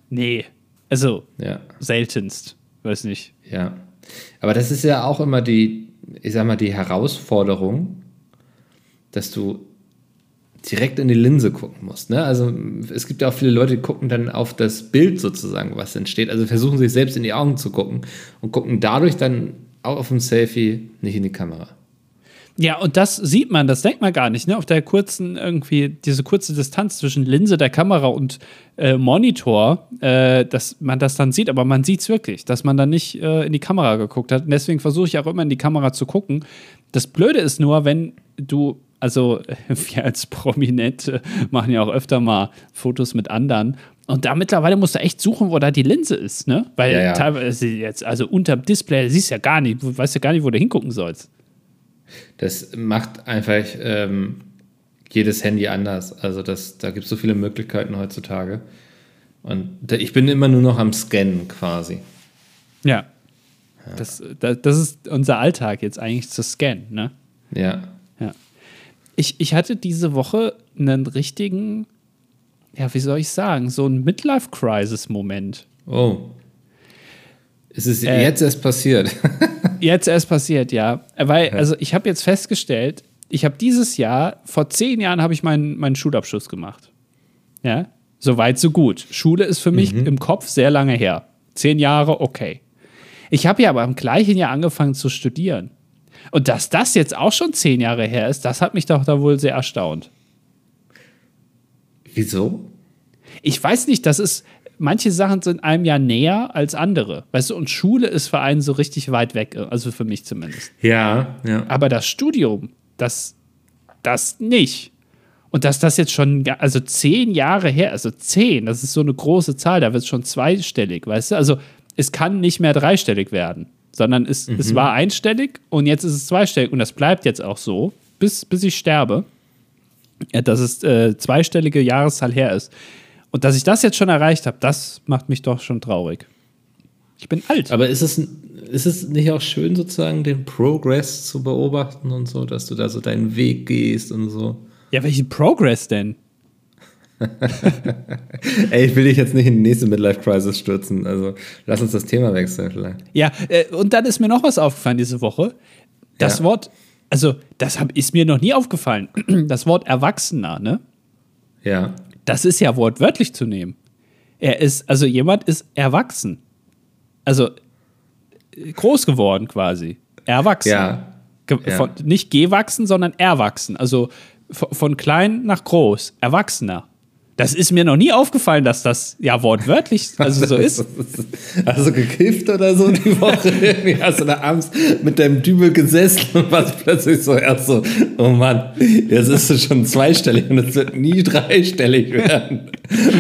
Nee. Also, ja. seltenst. Weiß nicht. Ja. Aber das ist ja auch immer die, ich sag mal, die Herausforderung, dass du direkt in die Linse gucken musst. Ne? Also es gibt ja auch viele Leute, die gucken dann auf das Bild sozusagen, was entsteht. Also versuchen sich selbst in die Augen zu gucken und gucken dadurch dann auch auf dem Selfie nicht in die Kamera. Ja, und das sieht man, das denkt man gar nicht, ne? Auf der kurzen, irgendwie, diese kurze Distanz zwischen Linse der Kamera und äh, Monitor, äh, dass man das dann sieht, aber man sieht es wirklich, dass man dann nicht äh, in die Kamera geguckt hat. Und deswegen versuche ich auch immer in die Kamera zu gucken. Das Blöde ist nur, wenn du, also wir als Prominente machen ja auch öfter mal Fotos mit anderen und da mittlerweile musst du echt suchen, wo da die Linse ist, ne? Weil ja, ja. teilweise jetzt, also unter dem Display, siehst ja gar nicht, du weißt ja gar nicht, wo du hingucken sollst. Das macht einfach ähm, jedes Handy anders. Also das, da gibt es so viele Möglichkeiten heutzutage. Und ich bin immer nur noch am Scannen quasi. Ja. ja. Das, das, das, ist unser Alltag jetzt eigentlich zu scannen, ne? Ja. Ja. Ich, ich hatte diese Woche einen richtigen, ja, wie soll ich sagen, so einen Midlife-Crisis-Moment. Oh. Es ist äh, jetzt erst passiert. jetzt erst passiert, ja. Weil, also ich habe jetzt festgestellt, ich habe dieses Jahr, vor zehn Jahren habe ich meinen, meinen Schulabschluss gemacht. Ja, so weit, so gut. Schule ist für mich mhm. im Kopf sehr lange her. Zehn Jahre, okay. Ich habe ja aber im gleichen Jahr angefangen zu studieren. Und dass das jetzt auch schon zehn Jahre her ist, das hat mich doch da wohl sehr erstaunt. Wieso? Ich weiß nicht, das ist, manche Sachen sind einem ja näher als andere. Weißt du, und Schule ist für einen so richtig weit weg, also für mich zumindest. Ja, ja. Aber das Studium, das, das nicht. Und dass das jetzt schon, also zehn Jahre her, also zehn, das ist so eine große Zahl, da wird es schon zweistellig, weißt du? Also es kann nicht mehr dreistellig werden, sondern es, mhm. es war einstellig und jetzt ist es zweistellig und das bleibt jetzt auch so, bis, bis ich sterbe. Dass es äh, zweistellige Jahreszahl her ist. Und dass ich das jetzt schon erreicht habe, das macht mich doch schon traurig. Ich bin alt. Aber ist es, ist es nicht auch schön, sozusagen den Progress zu beobachten und so, dass du da so deinen Weg gehst und so? Ja, welchen Progress denn? Ey, ich will dich jetzt nicht in die nächste Midlife-Crisis stürzen. Also lass uns das Thema wechseln vielleicht. Ja, äh, und dann ist mir noch was aufgefallen diese Woche. Das Ja. Wort, also das hab, ist mir noch nie aufgefallen. Das Wort Erwachsener, ne? Ja. Das ist ja wortwörtlich zu nehmen. Er ist, also jemand ist erwachsen. Also äh, groß geworden quasi. Erwachsen. Ja. Ge Ja. Von, nicht gewachsen, sondern erwachsen. Also von, von klein nach groß. Erwachsener. Das ist mir noch nie aufgefallen, dass das ja wortwörtlich also so ist. Hast du gekifft oder so die Woche? Irgendwie hast du da abends mit deinem Dübel gesessen und warst plötzlich so erst so, oh Mann, jetzt ist es schon zweistellig und es wird nie dreistellig werden.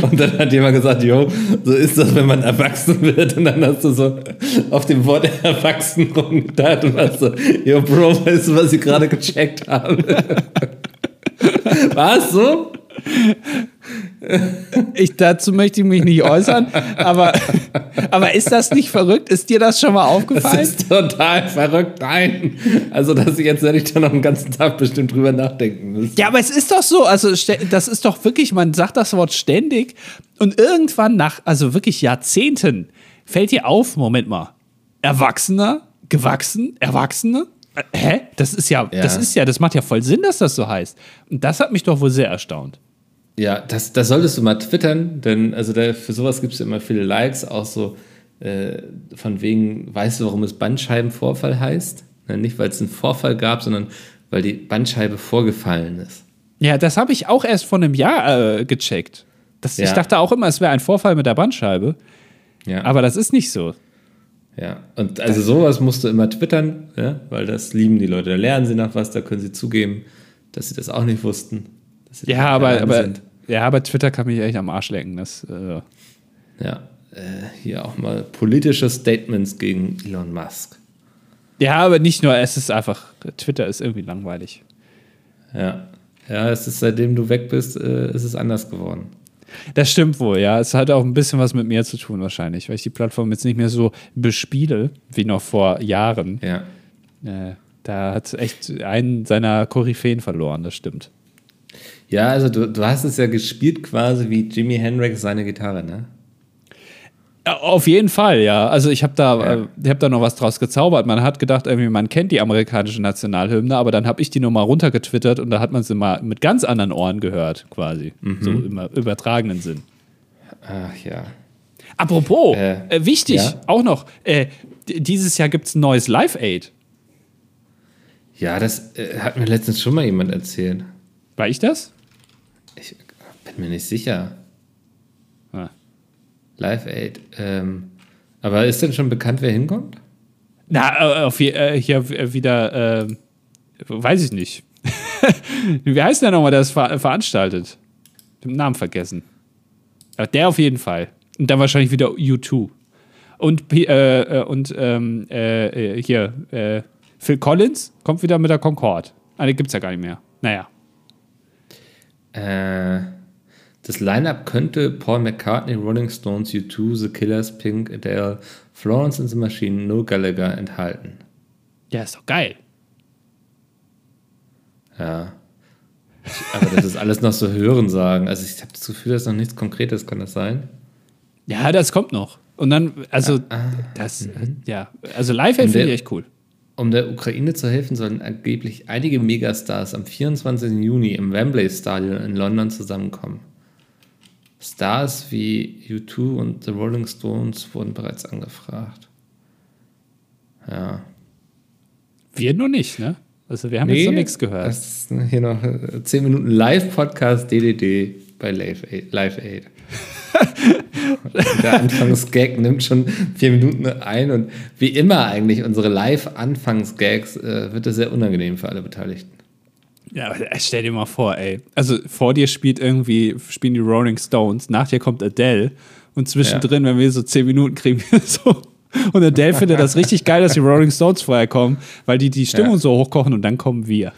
Und dann hat jemand gesagt, jo, so ist das, wenn man erwachsen wird. Und dann hast du so auf dem Wort erwachsen rumgedacht und warst so, yo, Bro, weißt du, was ich gerade gecheckt habe? War es so? Ich, dazu möchte ich mich nicht äußern, aber, aber ist das nicht verrückt? Ist dir das schon mal Das aufgefallen? ist total verrückt. Nein. Also, dass ich jetzt werde ich da noch einen ganzen Tag bestimmt drüber nachdenken müssen. Ja, aber es ist doch so, also das ist doch wirklich, man sagt das Wort ständig und irgendwann nach, also wirklich Jahrzehnten, fällt dir auf, Moment mal, Erwachsener, gewachsen, Erwachsene? Äh, Hä? Das ist ja, Ja. das ist ja, das macht ja voll Sinn, dass das so heißt. Und das hat mich doch wohl sehr erstaunt. Ja, das, das solltest du mal twittern, denn also da, für sowas gibt es ja immer viele Likes, auch so äh, von wegen, weißt du, warum es Bandscheibenvorfall heißt? Na, nicht, weil es einen Vorfall gab, sondern weil die Bandscheibe vorgefallen ist. Ja, das habe ich auch erst vor einem Jahr äh, gecheckt. Das, Ich Ja. dachte auch immer, es wäre ein Vorfall mit der Bandscheibe, Ja. aber das ist nicht so. Ja, und also sowas musst du immer twittern, ja, weil das lieben die Leute. Da lernen sie nach was, da können sie zugeben, dass sie das auch nicht wussten. Ja, aber, aber, sind. ja, aber Twitter kann mich echt am Arsch lecken. Das, äh, Ja, äh, hier auch mal politische Statements gegen Elon Musk. ja, aber nicht nur, es ist einfach, Twitter ist irgendwie langweilig. Ja, ja, es ist seitdem du weg bist, äh, ist es anders geworden. Das stimmt wohl, ja. Es hat auch ein bisschen was mit mir zu tun wahrscheinlich, weil ich die Plattform jetzt nicht mehr so bespiele wie noch vor Jahren. Ja, Äh, da hat echt einen seiner Koryphäen verloren, das stimmt. Ja also du, du hast es ja gespielt quasi wie Jimi Hendrix seine Gitarre, ne? Auf jeden Fall, ja. Also ich habe da, Ja. äh, ich hab da noch was draus gezaubert. Man hat gedacht, irgendwie, man kennt die amerikanische Nationalhymne, aber dann habe ich die nochmal runtergetwittert und da hat man sie mal mit ganz anderen Ohren gehört, quasi. So im übertragenen Sinn. Ach ja. Apropos, Äh, äh, wichtig, ja? auch noch, äh, dieses Jahr gibt es ein neues Live Aid. Ja, das äh, hat mir letztens schon mal jemand erzählt. War ich das? Ich bin mir nicht sicher. Ah. Live Aid. Ähm, aber ist denn schon bekannt, wer hinkommt? Na, äh, auf, äh, hier äh, wieder, äh, weiß ich nicht. Wie heißt der nochmal, der das ver veranstaltet? Den Namen vergessen. Der auf jeden Fall. Und dann wahrscheinlich wieder U2. Und, äh, und ähm, äh, äh, hier, Phil Collins kommt wieder mit der Concorde. Ah, die gibt's ja gar nicht mehr. Naja. Äh, das Line-Up könnte Paul McCartney, Rolling Stones, U2, The Killers, Pink, Adele, Florence and the Machine, No Gallagher enthalten. Ja, ist doch geil. Ja. Aber das ist alles noch so Hörensagen. Also ich habe das Gefühl, das ist noch nichts Konkretes, kann das sein? Ja, das kommt noch. Und dann, also, das, äh, ja, also Und finde ich echt cool. Um der Ukraine zu helfen, sollen angeblich einige Megastars am 24. Juni im Wembley Stadion in London zusammenkommen. Stars wie U2 und The Rolling Stones wurden bereits angefragt. Ja. Wir nur nicht, ne? Also wir haben jetzt noch nichts gehört. Hier noch äh, 10 Minuten Live-Podcast DDD bei Live Aid. Live Aid. Der Anfangsgag nimmt schon vier Minuten ein und wie immer eigentlich unsere Live-Anfangsgags äh, wird es sehr unangenehm für alle Beteiligten. Ja, stell dir mal vor, ey. Also vor dir spielt irgendwie, spielen die Rolling Stones, nach dir kommt Adele und zwischendrin, wenn wir so zehn Minuten kriegen, so. Und Adele findet das richtig geil, dass die Rolling Stones vorher kommen, weil die die Stimmung Ja. so hochkochen und dann kommen wir.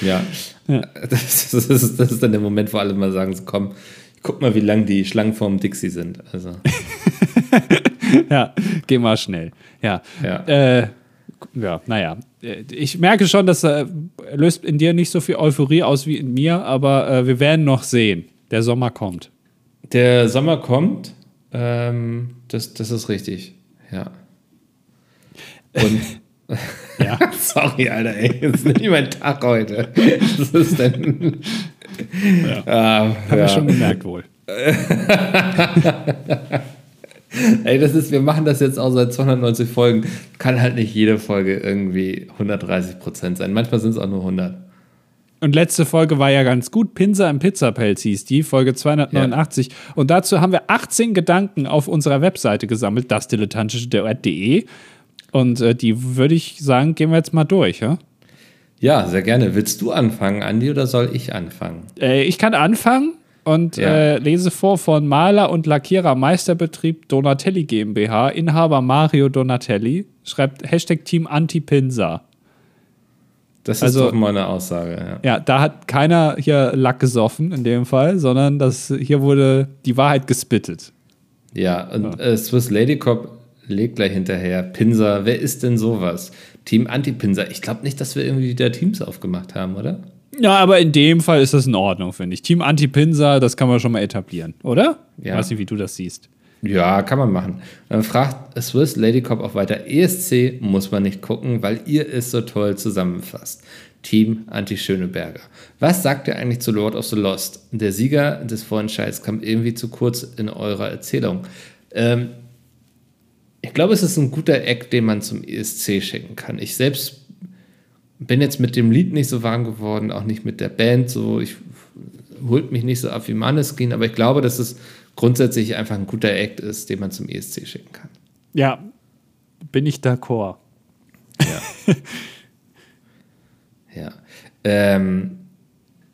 ja. ja. Das, das, ist, das ist dann der Moment, wo alle mal sagen: so, Komm, guck mal, wie lang die Schlangen vorm Dixie sind. Also. ja, geh mal schnell. Ja. Ja. Äh, ja, naja. Ich merke schon, dass er äh, löst in dir nicht so viel Euphorie aus wie in mir, aber äh, wir werden noch sehen. Der Sommer kommt. Der Sommer kommt. Ähm, das, das ist richtig. Ja. Und. ja. Sorry, Alter, ey. Das ist nicht mein Tag heute. Das ist dann. Ja. Ah, Haben wir schon gemerkt wohl. Ey, das ist, wir machen das jetzt auch seit 290 Folgen. Kann halt nicht jede Folge irgendwie 130 Prozent sein. Manchmal sind es auch nur 100. Und letzte Folge war ja ganz gut. Pinsa im Pizzapelz hieß die, Folge 289. Ja. Und dazu haben wir 18 Gedanken auf unserer Webseite gesammelt, dasdilettantische.de. Und äh, die würde ich sagen, gehen wir jetzt mal durch, ja? Ja, sehr gerne. Willst du anfangen, Andi, oder soll ich anfangen? Äh, ich kann anfangen und ja. äh, lese vor von Maler und Lackierer Meisterbetrieb Donatelli GmbH, Inhaber Mario Donatelli, schreibt Hashtag Team Anti-Pinsa. Das ist also, doch mal eine Aussage, ja. Ja, da hat keiner hier Lack gesoffen in dem Fall, sondern das, hier wurde die Wahrheit gespittet. Ja, und ja. Äh, Swiss Lady Cop legt gleich hinterher. Pinsa, wer ist denn sowas? Team Anti-Pinsa. Ich glaube nicht, dass wir irgendwie wieder Teams aufgemacht haben, oder? Ja, aber in dem Fall ist das in Ordnung, finde ich. Team Anti-Pinsa, das kann man schon mal etablieren, oder? Ja. Ich weiß nicht, wie du das siehst. Ja, kann man machen. Dann fragt Swiss Lady Cop auch weiter. ESC muss man nicht gucken, weil ihr es so toll zusammenfasst. Team Anti-Schöneberger. Was sagt ihr eigentlich zu Lord of the Lost? Der Sieger des Vorentscheids kam irgendwie zu kurz in eurer Erzählung. Ähm, ich glaube, es ist ein guter Eck, den man zum ESC schicken kann. Ich selbst bin jetzt mit dem Lied nicht so warm geworden, auch nicht mit der Band. So, ich holt mich nicht so ab wie Maneskin, aber ich glaube, dass es grundsätzlich einfach ein guter Act ist, den man zum ESC schicken kann. Ja, bin ich d'accord. Ja. ja. Ähm,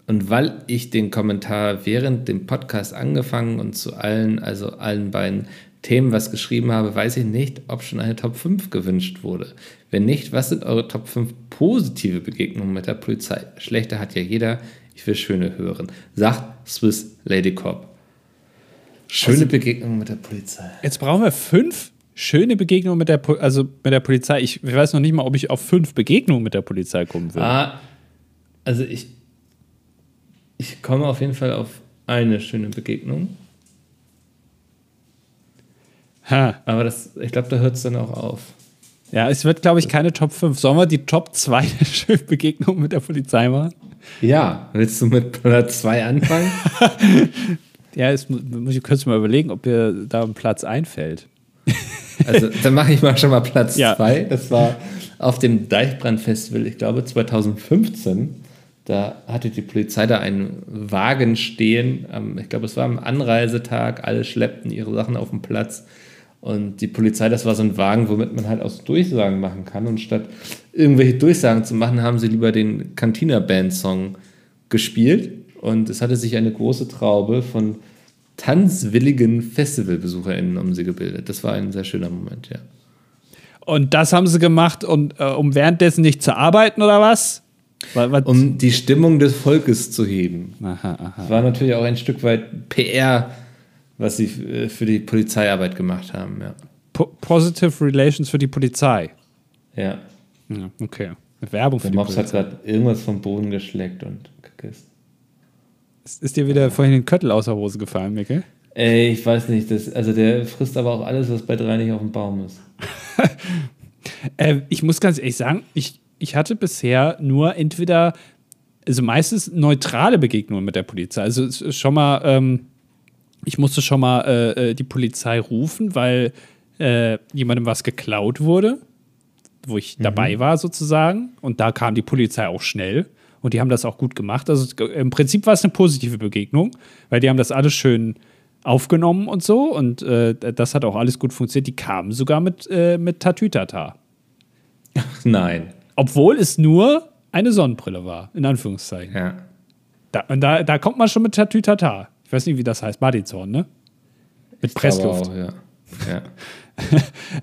und weil ich den Kommentar während dem Podcast angefangen und zu allen, also allen beiden Themen was geschrieben habe, weiß ich nicht, ob schon eine Top 5 gewünscht wurde. Wenn nicht, was sind eure Top 5 positive Begegnungen mit der Polizei? Schlechte hat ja jeder, ich will schöne hören. Sagt Swiss Lady Cop. Schöne also, Begegnungen mit der Polizei. Jetzt brauchen wir fünf schöne Begegnungen mit der, po also mit der Polizei. Ich, ich, weiß noch nicht mal, ob ich auf fünf Begegnungen mit der Polizei kommen würde. Ah, also ich, ich komme auf jeden Fall auf eine schöne Begegnung. Ha. Aber das, ich glaube, da hört es dann auch auf. Ja, es wird, glaube ich, keine Top 5. Sollen wir die Top 2 der Begegnung mit der Polizei machen? Ja, willst du mit Platz 2 anfangen? ja, jetzt muss ich kurz mal überlegen, ob mir da ein Platz einfällt. Also, dann mache ich mal schon mal Platz 2. Ja. Das war auf dem Deichbrand-Festival, ich glaube 2015. Da hatte die Polizei da einen Wagen stehen. Ich glaube, es war am Anreisetag. Alle schleppten ihre Sachen auf den Platz. Und die Polizei, das war so ein Wagen, womit man halt auch so Durchsagen machen kann. Und statt irgendwelche Durchsagen zu machen, haben sie lieber den Cantina-Band-Song gespielt. Und es hatte sich eine große Traube von tanzwilligen Festivalbesucherinnen um sie gebildet. Das war ein sehr schöner Moment, ja. Und das haben sie gemacht, und, äh, um währenddessen nicht zu arbeiten oder was? was? Um die Stimmung des Volkes zu heben. Aha, aha. Das war natürlich auch ein Stück weit PR was sie äh, für die Polizeiarbeit gemacht haben, ja. Po Positive Relations für die Polizei. Ja. ja okay. Werbung für Der die Mops hat gerade irgendwas vom Boden geschleckt und geküsst. Ist, dir wieder vorhin den Köttel aus der Hose gefallen, Mikkel? Ey, ich weiß nicht. Das, also der frisst aber auch alles, was bei drei nicht auf dem Baum ist. äh, ich muss ganz ehrlich sagen, ich, ich hatte bisher nur entweder, also meistens neutrale Begegnungen mit der Polizei. Also schon mal ähm, ich musste schon mal äh, äh, die Polizei rufen, weil äh, jemandem was geklaut wurde, wo ich mhm. dabei war sozusagen. Und da kam die Polizei auch schnell. Und die haben das auch gut gemacht. Also im Prinzip war es eine positive Begegnung, weil die haben das alles schön aufgenommen und so. Und äh, das hat auch alles gut funktioniert. Die kamen sogar mit, äh, mit Tatütata. Ach nein. Obwohl es nur eine Sonnenbrille war, in Anführungszeichen. Ja. Da, und da, da kommt man schon mit Tatütata. Ich weiß nicht, wie das heißt. Badizorn, ne? Mit Pressluft. Auch, ja.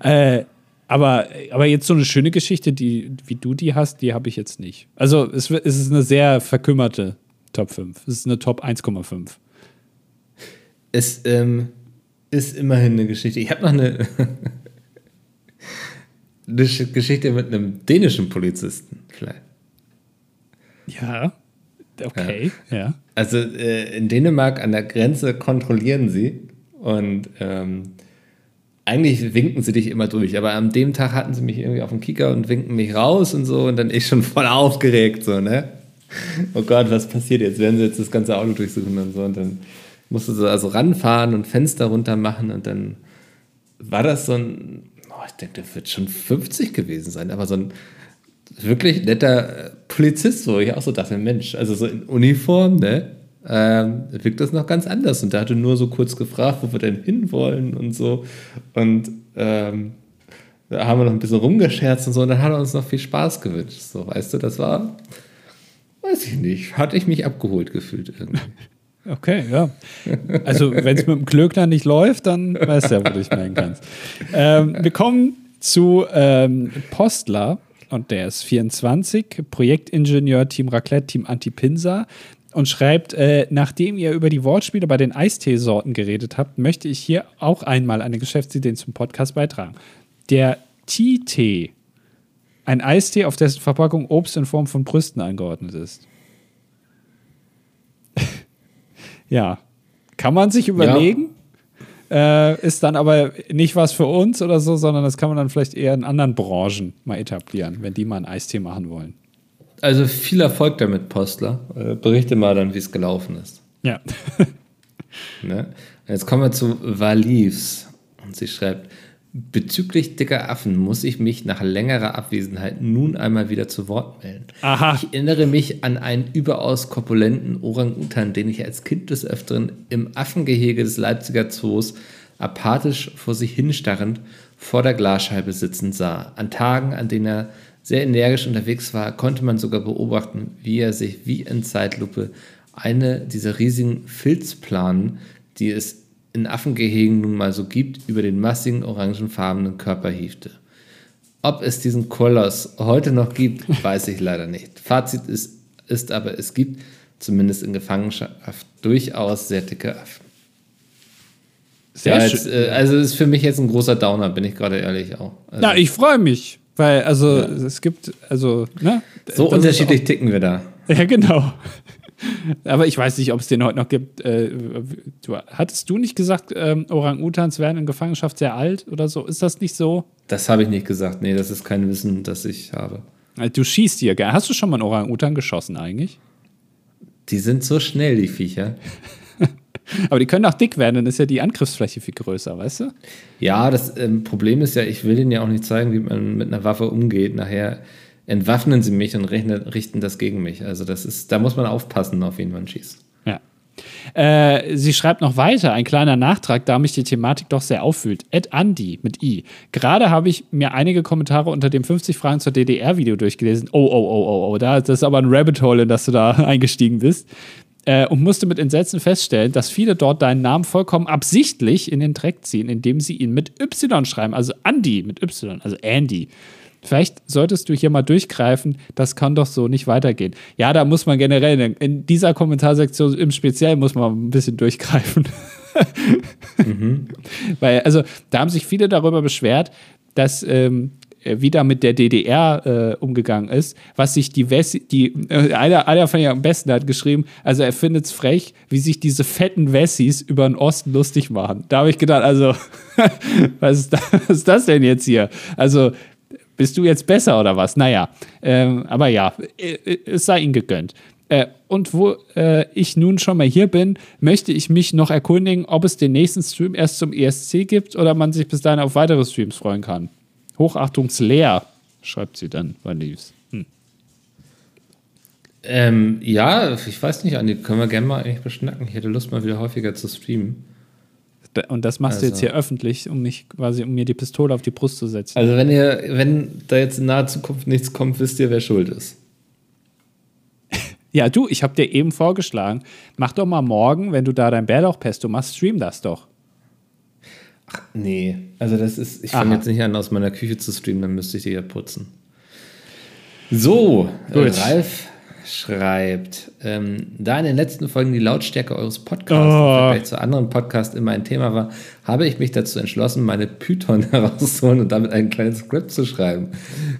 ja. äh, Aber, aber jetzt so eine schöne Geschichte, die, wie du die hast, die habe ich jetzt nicht. Also es, es ist eine sehr verkümmerte Top 5. Es ist eine Top 1,5. Es ähm, ist immerhin eine Geschichte. Ich habe noch eine, eine Geschichte mit einem dänischen Polizisten, vielleicht. Ja, okay, ja. ja. Also äh, in Dänemark an der Grenze kontrollieren sie und ähm, eigentlich winken sie dich immer durch, aber an dem Tag hatten sie mich irgendwie auf dem Kicker und winken mich raus und so und dann ich schon voll aufgeregt, so, ne? Oh Gott, was passiert jetzt? Werden sie jetzt das ganze Auto durchsuchen und so und dann musste sie also ranfahren und Fenster runter machen und dann war das so ein, oh, ich denke, der wird schon 50 gewesen sein, aber so ein wirklich netter Polizist, wo ich auch so dachte, Mensch, also so in Uniform, ne? ähm, wirkt das noch ganz anders. Und der hatte nur so kurz gefragt, wo wir denn hinwollen und so. Und ähm, da haben wir noch ein bisschen rumgescherzt und so. Und dann hat er uns noch viel Spaß gewünscht. So, weißt du, das war, weiß ich nicht, hatte ich mich abgeholt gefühlt irgendwie. Okay, ja. Also, wenn es mit dem Klöckner nicht läuft, dann weißt du ja, wo du dich meinen kannst. Ähm, wir kommen zu ähm, Postler und der ist 24, Projektingenieur, Team Raclette, Team Antipinsa und schreibt, äh, nachdem ihr über die Wortspiele bei den Eisteesorten geredet habt, möchte ich hier auch einmal eine Geschäftsidee zum Podcast beitragen. Der Tea-Tee, ein Eistee, auf dessen Verpackung Obst in Form von Brüsten angeordnet ist. ja, kann man sich überlegen. Ja. Äh, ist dann aber nicht was für uns oder so, sondern das kann man dann vielleicht eher in anderen Branchen mal etablieren, wenn die mal einen Eistee machen wollen. Also viel Erfolg damit, Postler. Äh, berichte mal dann, wie es gelaufen ist. Ja. ne? Jetzt kommen wir zu Valivs. Und sie schreibt, bezüglich dicker Affen muss ich mich nach längerer Abwesenheit nun einmal wieder zu Wort melden. Aha. Ich erinnere mich an einen überaus korpulenten Orang-Utan, den ich als Kind des Öfteren im Affengehege des Leipziger Zoos apathisch vor sich hinstarrend vor der Glasscheibe sitzen sah. An Tagen, an denen er sehr energisch unterwegs war, konnte man sogar beobachten, wie er sich wie in Zeitlupe eine dieser riesigen Filzplanen, die es in Affengehegen nun mal so gibt, über den massigen orangefarbenen Körper hiefte. Ob es diesen Koloss heute noch gibt, weiß ich leider nicht. Fazit ist, ist aber, es gibt, zumindest in Gefangenschaft, durchaus sehr dicke Affen. Sehr ja, jetzt, äh, also ist für mich jetzt ein großer Downer, bin ich gerade ehrlich auch. Also, Na, ich freue mich. Weil, also, ja. es gibt, also, ne? So unterschiedlich ticken wir da. Ja, genau. Aber ich weiß nicht, ob es den heute noch gibt. Äh, du, hattest du nicht gesagt, ähm, Orang-Utans werden in Gefangenschaft sehr alt oder so? Ist das nicht so? Das habe ich nicht gesagt. Nee, das ist kein Wissen, das ich habe. Äh, du schießt hier gerne. Hast du schon mal einen Orang-Utan geschossen eigentlich? Die sind so schnell, die Viecher. Aber die können auch dick werden, dann ist ja die Angriffsfläche viel größer, weißt du? Ja, das ähm, Problem ist ja, ich will denen ja auch nicht zeigen, wie man mit einer Waffe umgeht. Nachher entwaffnen sie mich und rechnen, richten das gegen mich. Also das ist, da muss man aufpassen, auf wen man schießt. Ja. Äh, sie schreibt noch weiter, ein kleiner Nachtrag, da mich die Thematik doch sehr auffühlt. Ed Andy mit I. Gerade habe ich mir einige Kommentare unter dem 50 Fragen zur DDR-Video durchgelesen. Oh, oh, oh, oh, oh, das ist aber ein Rabbit Hole, in das du da eingestiegen bist äh, und musste mit Entsetzen feststellen, dass viele dort deinen Namen vollkommen absichtlich in den Dreck ziehen, indem sie ihn mit Y schreiben, also Andy mit Y, also Andy. Vielleicht solltest du hier mal durchgreifen, das kann doch so nicht weitergehen. Ja, da muss man generell, in dieser Kommentarsektion im Speziellen muss man ein bisschen durchgreifen. mhm. Weil, also, da haben sich viele darüber beschwert, dass ähm, äh, wieder mit der DDR äh, umgegangen ist, was sich die Wessi, die, äh, einer, einer von ihr am besten hat geschrieben, also er findet es frech, wie sich diese fetten Wessis über den Osten lustig machen. Da habe ich gedacht, also, was ist, das, was ist das denn jetzt hier? Also, bist du jetzt besser oder was? Naja, ähm, aber ja, äh, es sei ihnen gegönnt. Äh, und wo äh, ich nun schon mal hier bin, möchte ich mich noch erkundigen, ob es den nächsten Stream erst zum ESC gibt oder man sich bis dahin auf weitere Streams freuen kann. Hochachtungsleer, schreibt sie dann bei Leaves. Hm. Ähm, ja, ich weiß nicht, Andi, können wir gerne mal eigentlich beschnacken. Ich hätte Lust, mal wieder häufiger zu streamen. Und das machst also. du jetzt also. hier öffentlich, um mich quasi, um mir die Pistole auf die Brust zu setzen. Also wenn ihr, wenn da jetzt in naher Zukunft nichts kommt, wisst ihr, wer schuld ist. ja, du, ich habe dir eben vorgeschlagen, mach doch mal morgen, wenn du da dein Bärlauchpesto machst, stream das doch. Ach, nee. Also das ist, ich fange jetzt nicht an, aus meiner Küche zu streamen, dann müsste ich die ja putzen. So, Gut. Ralf schreibt, ähm, da in den letzten Folgen die Lautstärke eures Podcasts oh. im zu anderen Podcasts immer ein Thema war, habe ich mich dazu entschlossen, meine Python herauszuholen und damit ein kleines Skript zu schreiben.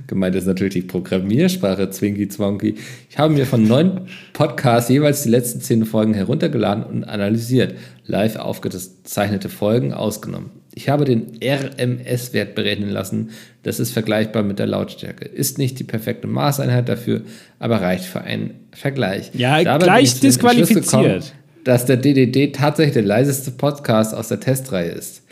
Gemeint ist natürlich die Programmiersprache Zwinky Zwonky. Ich habe mir von neun Podcasts jeweils die letzten zehn Folgen heruntergeladen und analysiert, live aufgezeichnete Folgen ausgenommen. Ich habe den RMS-Wert berechnen lassen. Das ist vergleichbar mit der Lautstärke. Ist nicht die perfekte Maßeinheit dafür, aber reicht für einen Vergleich. Ja, Dabei gleich disqualifiziert. Gekommen, dass der DDD tatsächlich der leiseste Podcast aus der Testreihe ist.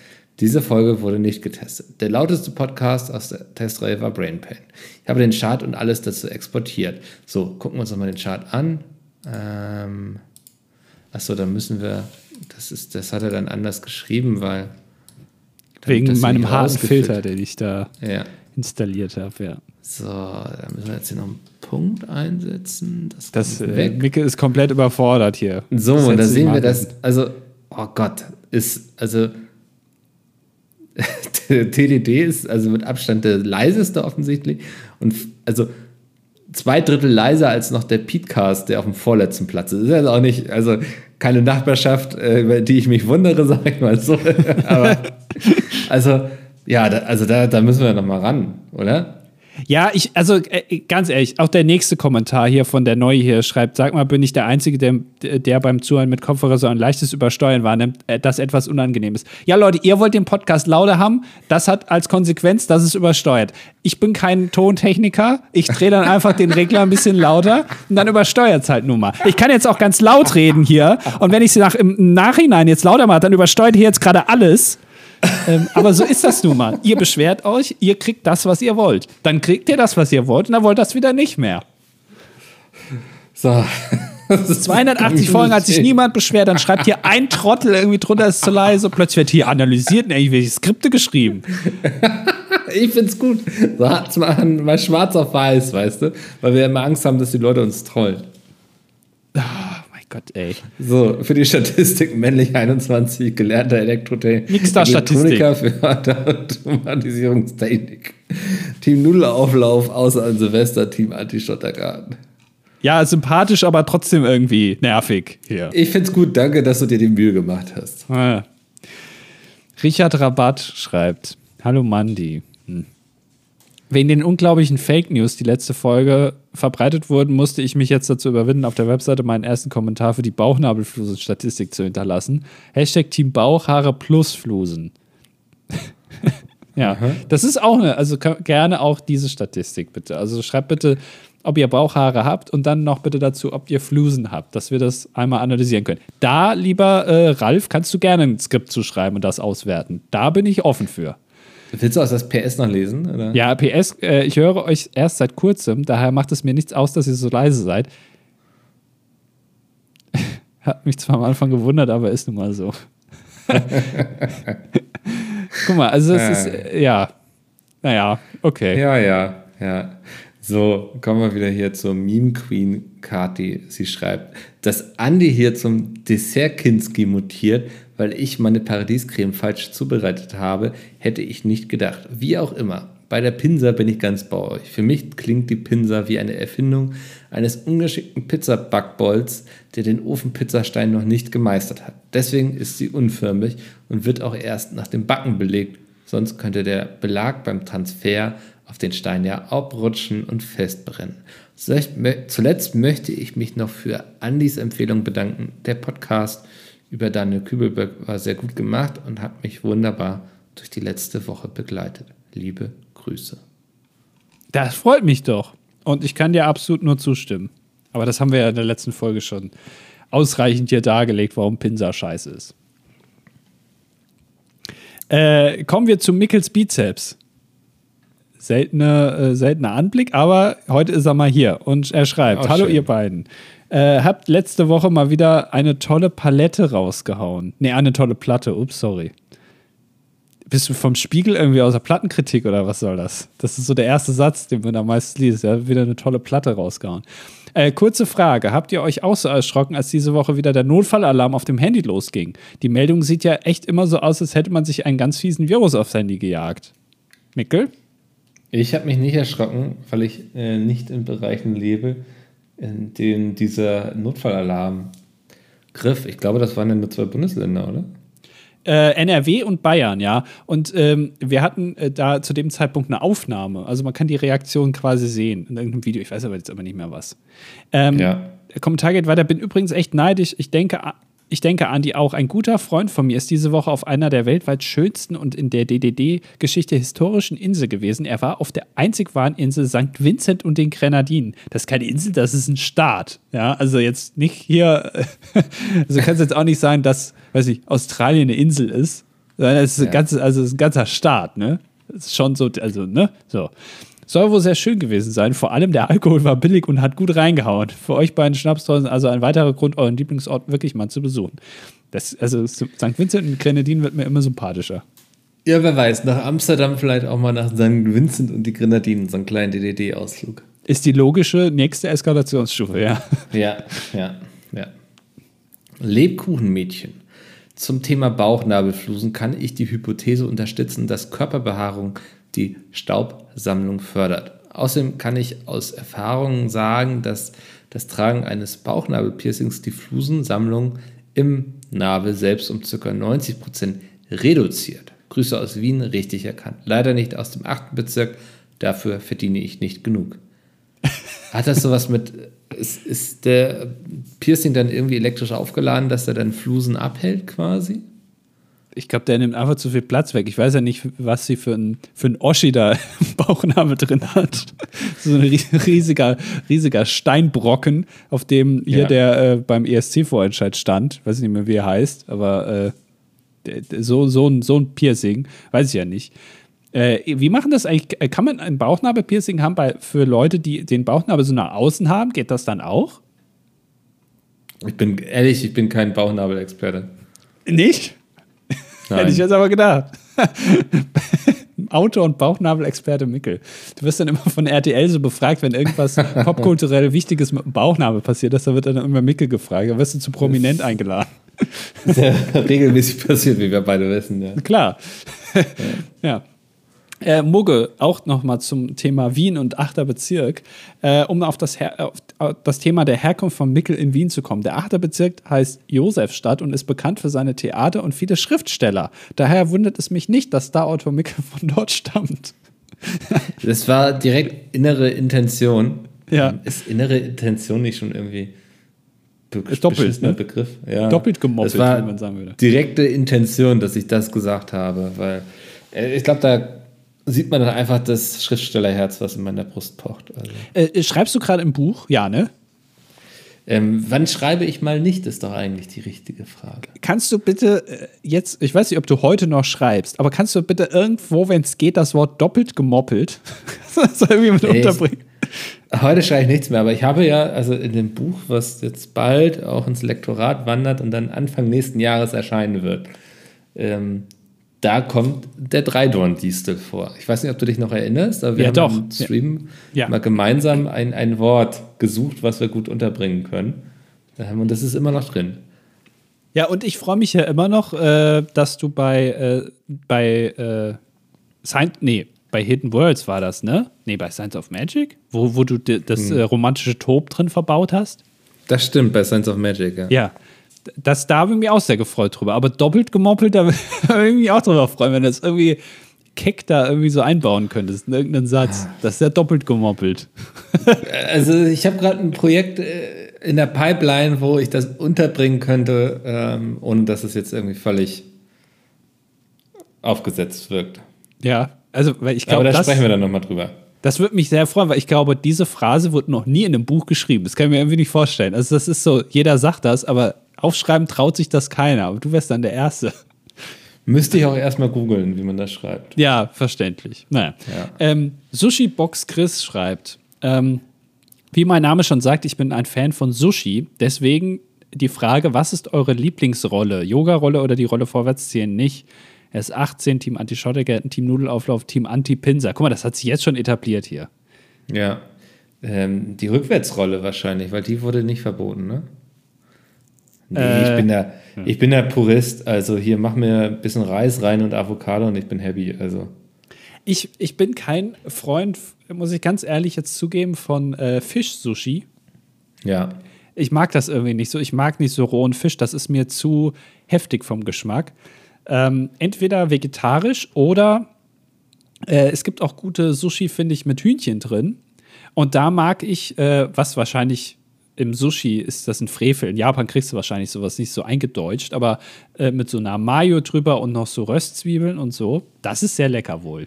Diese Folge wurde nicht getestet. Der lauteste Podcast aus der Testreihe war Brain Pain. Ich habe den Chart und alles dazu exportiert. So, gucken wir uns nochmal den Chart an. Ähm, achso, dann müssen wir, das, ist, das hat er dann anders geschrieben, weil Wegen meinem harten Filter, den ich da ja. installiert habe, ja. So, da müssen wir jetzt hier noch einen Punkt einsetzen. Das, das äh, Micke ist komplett überfordert hier. So, und da sehen wir das, also, oh Gott, ist, also, TDD ist also mit Abstand der leiseste offensichtlich und also zwei Drittel leiser als noch der Petecast, der auf dem vorletzten Platz ist. Das ist also auch nicht, also keine Nachbarschaft, äh, über die ich mich wundere, sag ich mal so. Aber also, ja, da, also da, da müssen wir noch mal ran, oder? Ja, ich, also äh, ganz ehrlich, auch der nächste Kommentar hier von der Neue hier schreibt, sag mal, bin ich der Einzige, der, der beim Zuhören mit Kopfhörer so ein leichtes Übersteuern wahrnimmt, äh, das etwas ist. Ja, Leute, ihr wollt den Podcast lauter haben, das hat als Konsequenz, dass es übersteuert. Ich bin kein Tontechniker, ich drehe dann einfach den Regler ein bisschen lauter und dann übersteuert es halt nun mal. Ich kann jetzt auch ganz laut reden hier und wenn ich es nach, im Nachhinein jetzt lauter mache, dann übersteuert hier jetzt gerade alles ähm, aber so ist das nun mal. Ihr beschwert euch, ihr kriegt das, was ihr wollt. Dann kriegt ihr das, was ihr wollt, und dann wollt das wieder nicht mehr. So. 280 Folgen hat sich niemand beschwert, dann schreibt hier ein Trottel irgendwie drunter, ist zu leise, plötzlich wird hier analysiert und irgendwelche Skripte geschrieben. ich find's gut. So hat es mal, mal schwarz auf weiß, weißt du? Weil wir immer Angst haben, dass die Leute uns trollen. Gott, ey. So, für die Statistik männlich 21, gelernter Elektrotechniker. Nix da Statistik. für Automatisierungstechnik. Team Nullauflauf, außer an Silvester, Team Anti-Schottergarten. Ja, sympathisch, aber trotzdem irgendwie nervig hier. Ich find's gut, danke, dass du dir die Mühe gemacht hast. Ah. Richard Rabatt schreibt: Hallo Mandy. Hm. Wegen den unglaublichen Fake News, die letzte Folge verbreitet wurden, musste ich mich jetzt dazu überwinden, auf der Webseite meinen ersten Kommentar für die Bauchnabelflusen-Statistik zu hinterlassen. Hashtag Team Bauchhaare plus Flusen. ja, mhm. das ist auch eine, also gerne auch diese Statistik bitte. Also schreibt bitte, ob ihr Bauchhaare habt und dann noch bitte dazu, ob ihr Flusen habt, dass wir das einmal analysieren können. Da, lieber äh, Ralf, kannst du gerne ein Skript zuschreiben und das auswerten. Da bin ich offen für. Willst du aus das PS noch lesen? Oder? Ja, PS, äh, ich höre euch erst seit kurzem, daher macht es mir nichts aus, dass ihr so leise seid. Hat mich zwar am Anfang gewundert, aber ist nun mal so. Guck mal, also es ist, äh, ja. Naja, okay. Ja, ja, ja. So, kommen wir wieder hier zur Meme Queen Kati. Sie schreibt, dass Andy hier zum Dessert-Kinski mutiert, weil ich meine Paradiescreme falsch zubereitet habe, hätte ich nicht gedacht. Wie auch immer. Bei der Pinsa bin ich ganz bei euch. Für mich klingt die Pinsa wie eine Erfindung eines ungeschickten Pizzabackbolz, der den Ofenpizzastein noch nicht gemeistert hat. Deswegen ist sie unförmig und wird auch erst nach dem Backen belegt. Sonst könnte der Belag beim Transfer auf den Stein ja abrutschen und festbrennen. Zuletzt möchte ich mich noch für Andys Empfehlung bedanken. Der Podcast über Daniel Kübelberg war sehr gut gemacht und hat mich wunderbar durch die letzte Woche begleitet. Liebe Grüße. Das freut mich doch. Und ich kann dir absolut nur zustimmen. Aber das haben wir ja in der letzten Folge schon ausreichend hier dargelegt, warum Pinsa scheiße ist. Äh, kommen wir zu Mickels Bizeps seltener, äh, seltener Anblick, aber heute ist er mal hier und er schreibt: oh, Hallo, schön. ihr beiden. Äh, habt letzte Woche mal wieder eine tolle Palette rausgehauen. Ne, eine tolle Platte. Ups, sorry. Bist du vom Spiegel irgendwie aus der Plattenkritik oder was soll das? Das ist so der erste Satz, den man da meist liest. Hat wieder eine tolle Platte rausgehauen. Äh, kurze Frage: Habt ihr euch auch so erschrocken, als diese Woche wieder der Notfallalarm auf dem Handy losging? Die Meldung sieht ja echt immer so aus, als hätte man sich einen ganz fiesen Virus aufs Handy gejagt. Mickel? Ich habe mich nicht erschrocken, weil ich äh, nicht in Bereichen lebe, in denen dieser Notfallalarm griff. Ich glaube, das waren ja nur zwei Bundesländer, oder? Äh, NRW und Bayern, ja. Und ähm, wir hatten äh, da zu dem Zeitpunkt eine Aufnahme. Also man kann die Reaktion quasi sehen in irgendeinem Video. Ich weiß aber jetzt aber nicht mehr was. Ähm, ja. Der Kommentar geht weiter. Bin übrigens echt neidisch. Ich denke, ich denke, Andi auch. Ein guter Freund von mir ist diese Woche auf einer der weltweit schönsten und in der DDD-Geschichte historischen Insel gewesen. Er war auf der einzig wahren Insel St. Vincent und den Grenadinen. Das ist keine Insel, das ist ein Staat. Ja, also jetzt nicht hier. also kann es jetzt auch nicht sein, dass, weiß ich, Australien eine Insel ist. Das ist, ja. ein, ganzes, also ist ein ganzer Staat, ne? Das ist schon so, also, ne? So. Soll wohl sehr schön gewesen sein. Vor allem der Alkohol war billig und hat gut reingehauen. Für euch beiden Schnapsteusen also ein weiterer Grund, euren Lieblingsort wirklich mal zu besuchen. Das, also St. Vincent und Grenadinen wird mir immer sympathischer. Ja, wer weiß, nach Amsterdam vielleicht auch mal nach St. Vincent und die Grenadinen, so einen kleinen DDD-Ausflug. Ist die logische nächste Eskalationsstufe, ja. Ja, ja, ja. Lebkuchenmädchen. Zum Thema Bauchnabelflusen kann ich die Hypothese unterstützen, dass Körperbehaarung die Staubsammlung fördert. Außerdem kann ich aus Erfahrung sagen, dass das Tragen eines Bauchnabelpiercings die Flusensammlung im Nabel selbst um ca. 90 Prozent reduziert. Grüße aus Wien, richtig erkannt. Leider nicht aus dem 8. Bezirk, dafür verdiene ich nicht genug. Hat das sowas mit, ist, ist der Piercing dann irgendwie elektrisch aufgeladen, dass er dann Flusen abhält quasi? Ich glaube, der nimmt einfach zu viel Platz weg. Ich weiß ja nicht, was sie für ein, für ein Oschi da im Bauchnabel drin hat. So ein riesiger, riesiger Steinbrocken, auf dem hier ja. der äh, beim ESC-Vorentscheid stand. Weiß nicht mehr, wie er heißt, aber äh, so, so, ein, so ein Piercing, weiß ich ja nicht. Äh, wie machen das eigentlich? Äh, kann man ein Bauchnabel-Piercing haben bei, für Leute, die den Bauchnabel so nach außen haben? Geht das dann auch? Ich bin ehrlich, ich bin kein Bauchnabel-Experte. Nicht? Hätte ich jetzt aber gedacht. Auto- und Bauchnabelexperte Mickel. Du wirst dann immer von RTL so befragt, wenn irgendwas popkulturell Wichtiges mit dem Bauchnabel passiert ist, da wird dann immer Mickel gefragt. Da wirst du zu prominent das eingeladen. Sehr regelmäßig passiert, wie wir beide wissen. Ja. Klar. ja. Äh, Mugge, auch nochmal zum Thema Wien und 8. Bezirk, äh, um auf das, Her auf das Thema der Herkunft von Mickel in Wien zu kommen. Der 8. Bezirk heißt Josefstadt und ist bekannt für seine Theater und viele Schriftsteller. Daher wundert es mich nicht, dass Starautor Mickel von dort stammt. das war direkt innere Intention. Ja. Ist innere Intention nicht schon irgendwie ist doppelt, ne? Begriff? Ja. Doppelt gemoppelt, wie man sagen würde. Direkte Intention, dass ich das gesagt habe, weil äh, ich glaube, da sieht man dann einfach das Schriftstellerherz, was in meiner Brust pocht. Also. Äh, schreibst du gerade im Buch? Ja, ne? Ähm, wann schreibe ich mal nicht, ist doch eigentlich die richtige Frage. Kannst du bitte äh, jetzt, ich weiß nicht, ob du heute noch schreibst, aber kannst du bitte irgendwo, wenn es geht, das Wort doppelt gemoppelt irgendwie mit Ey, unterbringen? Heute schreibe ich nichts mehr, aber ich habe ja, also in dem Buch, was jetzt bald auch ins Lektorat wandert und dann Anfang nächsten Jahres erscheinen wird, ähm, da kommt der Dreidorn-Distel vor. Ich weiß nicht, ob du dich noch erinnerst, aber wir ja, haben doch. im Stream ja. mal gemeinsam ein, ein Wort gesucht, was wir gut unterbringen können. Und das ist immer noch drin. Ja, und ich freue mich ja immer noch, äh, dass du bei, äh, bei äh, Science, nee, bei Hidden Worlds war das, ne? Nee, bei Science of Magic, wo, wo du das hm. Äh, romantische Tob drin verbaut hast. Das stimmt, bei Science of Magic, ja. Ja, das, da habe ich mich auch sehr gefreut drüber. Aber doppelt gemoppelt, da würde ich mich auch drüber freuen, wenn du das irgendwie keck da irgendwie so einbauen könntest, in irgendeinen Satz. Das ist ja doppelt gemoppelt. Also ich habe gerade ein Projekt äh, in der Pipeline, wo ich das unterbringen könnte, ähm, ohne dass es jetzt irgendwie völlig aufgesetzt wirkt. Ja, also weil ich glaube, Aber da sprechen wir dann nochmal drüber. Das würde mich sehr freuen, weil ich glaube, diese Phrase wird noch nie in einem Buch geschrieben. Das kann ich mir irgendwie nicht vorstellen. Also das ist so, jeder sagt das, aber aufschreiben traut sich das keiner, aber du wärst dann der Erste. Müsste ich auch erstmal googeln, wie man das schreibt. Ja, verständlich. Naja. Ja. Ähm, Sushi Box Chris schreibt, ähm, wie mein Name schon sagt, ich bin ein Fan von Sushi. Deswegen die Frage, was ist eure Lieblingsrolle? Yoga-Rolle oder die Rolle Vorwärtsziehen nicht? Er ist 18, Team Anti-Schottergärten, Team Nudelauflauf, Team Anti-Pinser. Guck mal, das hat sich jetzt schon etabliert hier. Ja. Ähm, die Rückwärtsrolle wahrscheinlich, weil die wurde nicht verboten, ne? Nee, Äh, ich bin da, ich bin da Purist. Also hier mach mir ein bisschen Reis rein und Avocado und ich bin happy. Also Ich, ich bin kein Freund, muss ich ganz ehrlich jetzt zugeben, von äh, Fisch-Sushi. ja, Ich mag das irgendwie nicht so. Ich mag nicht so rohen Fisch. Das ist mir zu heftig vom Geschmack. Ähm, entweder vegetarisch oder äh, es gibt auch gute Sushi, finde ich, mit Hühnchen drin. Und da mag ich, äh, was wahrscheinlich im Sushi ist das ein Frevel. In Japan kriegst du wahrscheinlich sowas nicht so eingedeutscht, aber äh, mit so einer Mayo drüber und noch so Röstzwiebeln und so, das ist sehr lecker wohl.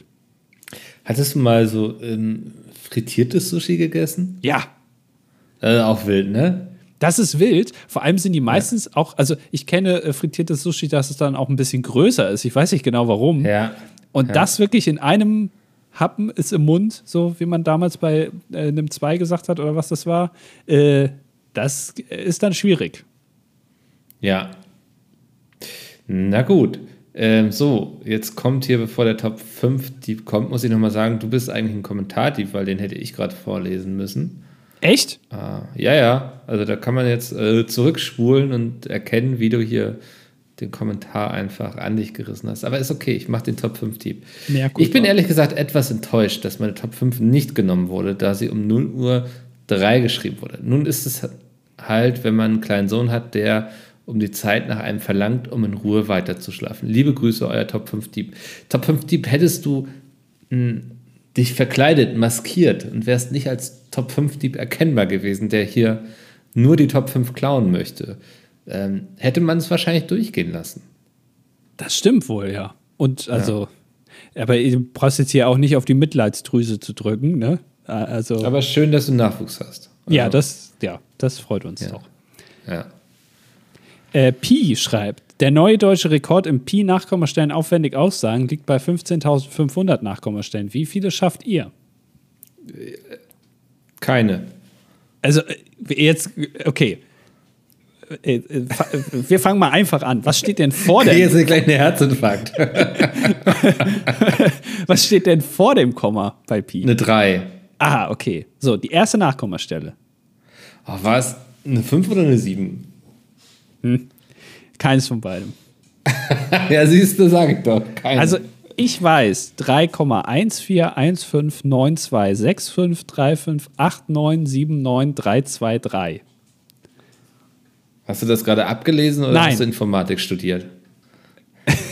Hattest du mal so ähm, frittiertes Sushi gegessen? Ja, Äh, auch wild, ne? Das ist wild. Vor allem sind die meistens auch, also ich kenne äh, frittiertes Sushi, dass es dann auch ein bisschen größer ist. Ich weiß nicht genau warum. Ja. Und ja. das wirklich in einem Happen ist im Mund, so wie man damals bei äh, einem 2 gesagt hat oder was das war. Äh, das ist dann schwierig. Ja. Na gut. Ähm, so, jetzt kommt hier, bevor der Top 5 Dieb kommt, muss ich nochmal sagen, du bist eigentlich ein Kommentardieb, weil den hätte ich gerade vorlesen müssen. Echt? Ah, ja, ja. Also da kann man jetzt äh, zurückspulen und erkennen, wie du hier den Kommentar einfach an dich gerissen hast. Aber ist okay, ich mache den Top 5 Dieb. Mehr gut Ich bin war. ehrlich gesagt etwas enttäuscht, dass meine Top 5 nicht genommen wurde, da sie um 0 Uhr 3 geschrieben wurde. Nun ist es halt, wenn man einen kleinen Sohn hat, der um die Zeit nach einem verlangt, um in Ruhe weiterzuschlafen. Liebe Grüße, euer Top 5 Dieb. Top 5 Dieb hättest du mh, dich verkleidet, maskiert und wärst nicht als Top 5 Dieb erkennbar gewesen, der hier nur die Top 5 klauen möchte. Ähm, hätte man es wahrscheinlich durchgehen lassen. Das stimmt wohl, ja. Und also, aber du brauchst jetzt hier auch nicht auf die Mitleidsdrüse zu drücken, ne? Also, Aber schön, dass du Nachwuchs hast. ja, Also, das, ja, das freut uns Ja. doch. Ja. Äh, Pi schreibt, der neue deutsche Rekord im Pi-Nachkommastellen aufwendig aussagen liegt bei 15.500 Nachkommastellen. Wie viele schafft ihr? Keine. Also äh, jetzt, okay. Äh, äh, äh, Wir fangen mal einfach an. Was steht denn vor Hier dem, ist ein kleiner Herzinfarkt. was steht denn vor dem Komma bei Pi? Eine 3. Ah, okay. So, die erste Nachkommastelle. Oh, war es eine 5 oder eine 7? Keines von beidem. ja, siehst du, sag ich doch. Keine. Also ich weiß 3,141592653589799323. Hast du das gerade abgelesen oder Nein. hast du Informatik studiert?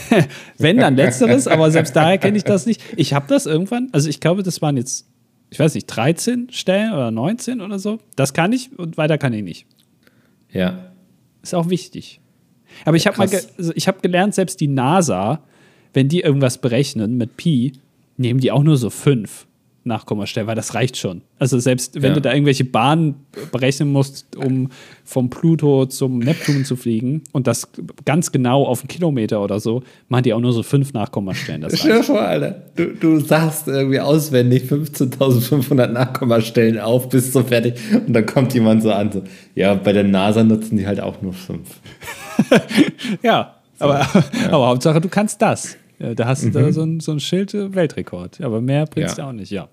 Wenn dann letzteres, aber selbst daher kenne ich das nicht. Ich habe das irgendwann, also ich glaube, das waren jetzt, ich weiß nicht, 13 Stellen oder 19 oder so. Das kann ich und weiter kann ich nicht. Ja. Ist auch wichtig. Aber ich habe mal, ge also ich habe gelernt, selbst die NASA, wenn die irgendwas berechnen mit Pi, nehmen die auch nur so fünf Nachkommastellen, weil das reicht schon. Also selbst wenn Ja. du da irgendwelche Bahnen berechnen musst, um vom Pluto zum Neptun zu fliegen und das ganz genau auf einen Kilometer oder so, machen die auch nur so fünf Nachkommastellen. Das Stell dir vor, Alter, du, du sagst irgendwie auswendig 15.500 Nachkommastellen auf, bist so fertig und dann kommt jemand so an, so, ja, bei der NASA nutzen die halt auch nur 5. Ja, aber, aber Hauptsache, du kannst das. Ja, Da hast du da so ein, so ein Schild äh, Weltrekord. Aber mehr bringst Ja. du auch nicht, ja.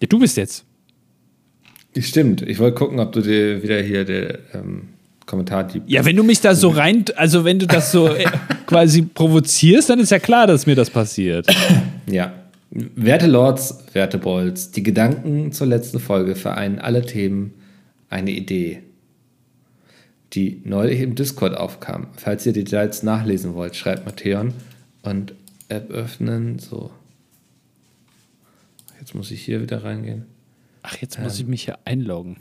Ja, du bist jetzt. Stimmt, ich wollte gucken, ob du dir wieder hier der ähm, Kommentar die Ja, wenn du mich da so rein, also wenn du das so äh, quasi provozierst, dann ist ja klar, dass mir das passiert. Ja. Werte Lords, werte Bolls, die Gedanken zur letzten Folge vereinen alle Themen eine Idee, die neulich im Discord aufkam. Falls ihr Details nachlesen wollt, schreibt Matthäon und App öffnen. So. Jetzt muss ich hier wieder reingehen. Ach, jetzt muss ich mich hier einloggen.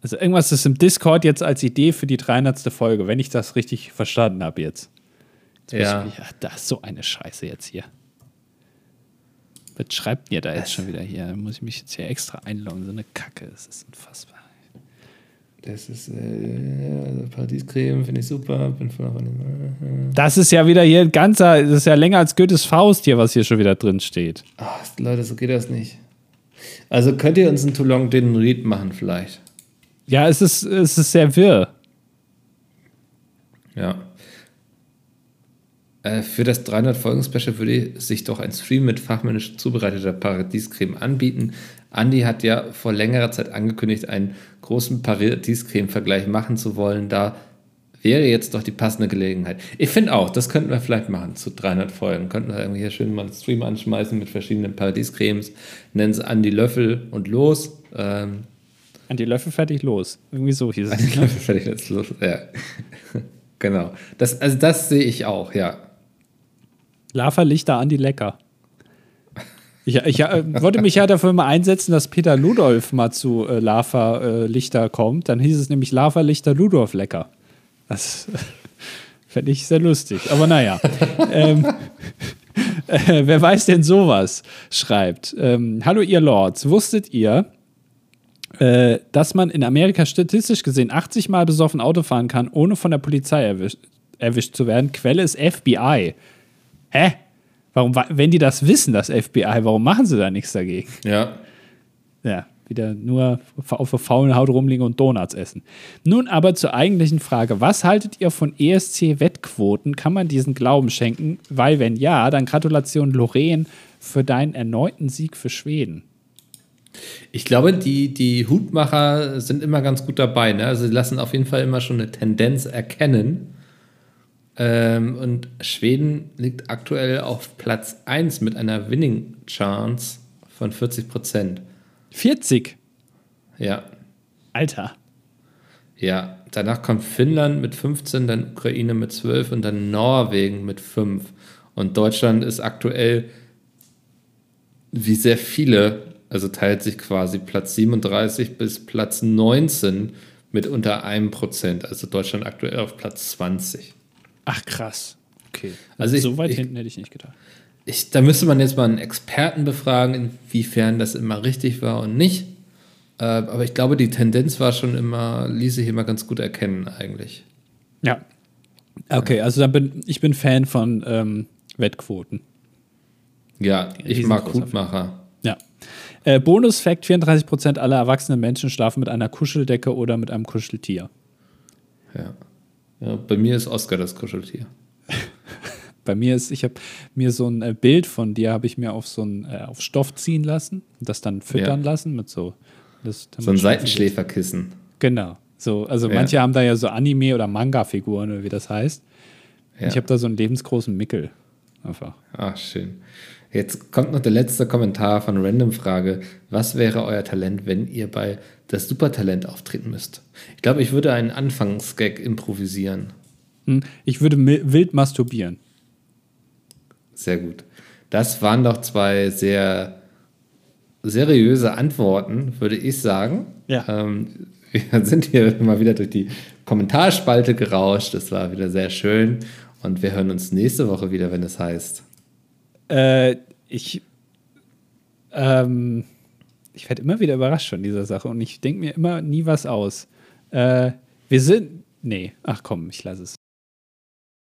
Also irgendwas ist im Discord jetzt als Idee für die 300. Folge, wenn ich das richtig verstanden habe jetzt. jetzt Ja. ich mich, ach, da ist so eine Scheiße jetzt hier. Was schreibt ihr da jetzt schon wieder hier? Da muss ich mich jetzt hier extra einloggen. So eine Kacke, das ist unfassbar. Das ist äh, Paradiescreme, finde ich super. Bin voll auf den, Das ist ja wieder hier ein ganzer, das ist ja länger als Goethes Faust hier, was hier schon wieder drin steht. Ach, Leute, so geht das nicht. Also könnt ihr uns ein Too Long den Read machen vielleicht? Ja, es ist, es ist sehr wirr. Ja. Äh, für das 300-Folgen-Special würde sich doch ein Stream mit fachmännisch zubereiteter Paradiescreme anbieten. Andy hat ja vor längerer Zeit angekündigt, einen großen Paradiescreme-Vergleich machen zu wollen. Da wäre jetzt doch die passende Gelegenheit. Ich finde auch, das könnten wir vielleicht machen zu 300 Folgen. Könnten wir irgendwie hier schön mal einen Stream anschmeißen mit verschiedenen Paradiescremes. Nennen es Andy Löffel und los. Ähm, Andy Löffel fertig los. Irgendwie so hieß es. Andy ne? Löffel fertig los. Ja. genau. Das, also das sehe ich auch, ja. Lava-Lichter Andi Lecker. Ich, ich äh, wollte mich ja dafür mal einsetzen, dass Peter Ludolf mal zu äh, Lava-Lichter kommt. Dann hieß es nämlich Lava-Lichter Ludolf Lecker. Das fände ich sehr lustig. Aber naja. ähm, äh, wer weiß denn sowas? Schreibt. Ähm, Hallo, ihr Lords. Wusstet ihr, äh, dass man in Amerika statistisch gesehen 80 Mal besoffen Auto fahren kann, ohne von der Polizei erwischt, erwischt zu werden? Quelle ist FBI. Hä? Warum, wenn die das wissen, das FBI, warum machen sie da nichts dagegen? Ja. Ja, wieder nur auf der faulen Haut rumliegen und Donuts essen. Nun aber zur eigentlichen Frage. Was haltet ihr von ESC-Wettquoten? Kann man diesen Glauben schenken? Weil, wenn ja, dann Gratulation Lorraine für deinen erneuten Sieg für Schweden. Ich glaube, die, die Hutmacher sind immer ganz gut dabei. Ne? Also, sie lassen auf jeden Fall immer schon eine Tendenz erkennen. Ähm, und Schweden liegt aktuell auf Platz 1 mit einer Winning Chance von 40 Prozent. 40? Ja. Alter. Ja, danach kommt Finnland mit 15, dann Ukraine mit 12 und dann Norwegen mit 5. Und Deutschland ist aktuell wie sehr viele, also teilt sich quasi Platz 37 bis Platz 19 mit unter einem Prozent. Also Deutschland aktuell auf Platz 20. Ach krass. Okay. Also ich, so weit ich, hinten hätte ich nicht gedacht. Ich, da müsste man jetzt mal einen Experten befragen, inwiefern das immer richtig war und nicht. Äh, aber ich glaube, die Tendenz war schon immer, ließ sich immer ganz gut erkennen eigentlich. Ja. Okay, also dann bin ich bin Fan von ähm, Wettquoten. Ja, ich mag Hutmacher. Ja. Äh, Bonus-Fact: 34% aller erwachsenen Menschen schlafen mit einer Kuscheldecke oder mit einem Kuscheltier. Ja. Ja, bei mir ist Oscar das Kuscheltier. bei mir ist, ich habe mir so ein äh, Bild von dir, habe ich mir auf so ein äh, auf Stoff ziehen lassen und das dann füttern ja. lassen mit so. Das, so ein Seitenschläferkissen. Genau. So, also ja. manche haben da ja so Anime- oder Manga-Figuren, wie das heißt. Ja. Ich habe da so einen lebensgroßen Mickel. Einfach. Ach, schön. Jetzt kommt noch der letzte Kommentar von Random Frage. Was wäre euer Talent, wenn ihr bei das Supertalent auftreten müsst? Ich glaube, ich würde einen Anfangsgag improvisieren. Hm, ich würde wild masturbieren. Sehr gut. Das waren doch zwei sehr seriöse Antworten, würde ich sagen. Ja. Ähm, wir sind hier mal wieder durch die Kommentarspalte gerauscht. Das war wieder sehr schön. Und wir hören uns nächste Woche wieder, wenn es heißt. Äh, ich. Ähm, ich werde immer wieder überrascht von dieser Sache und ich denke mir immer nie was aus. Äh, wir sind. Nee, ach komm, ich lasse es.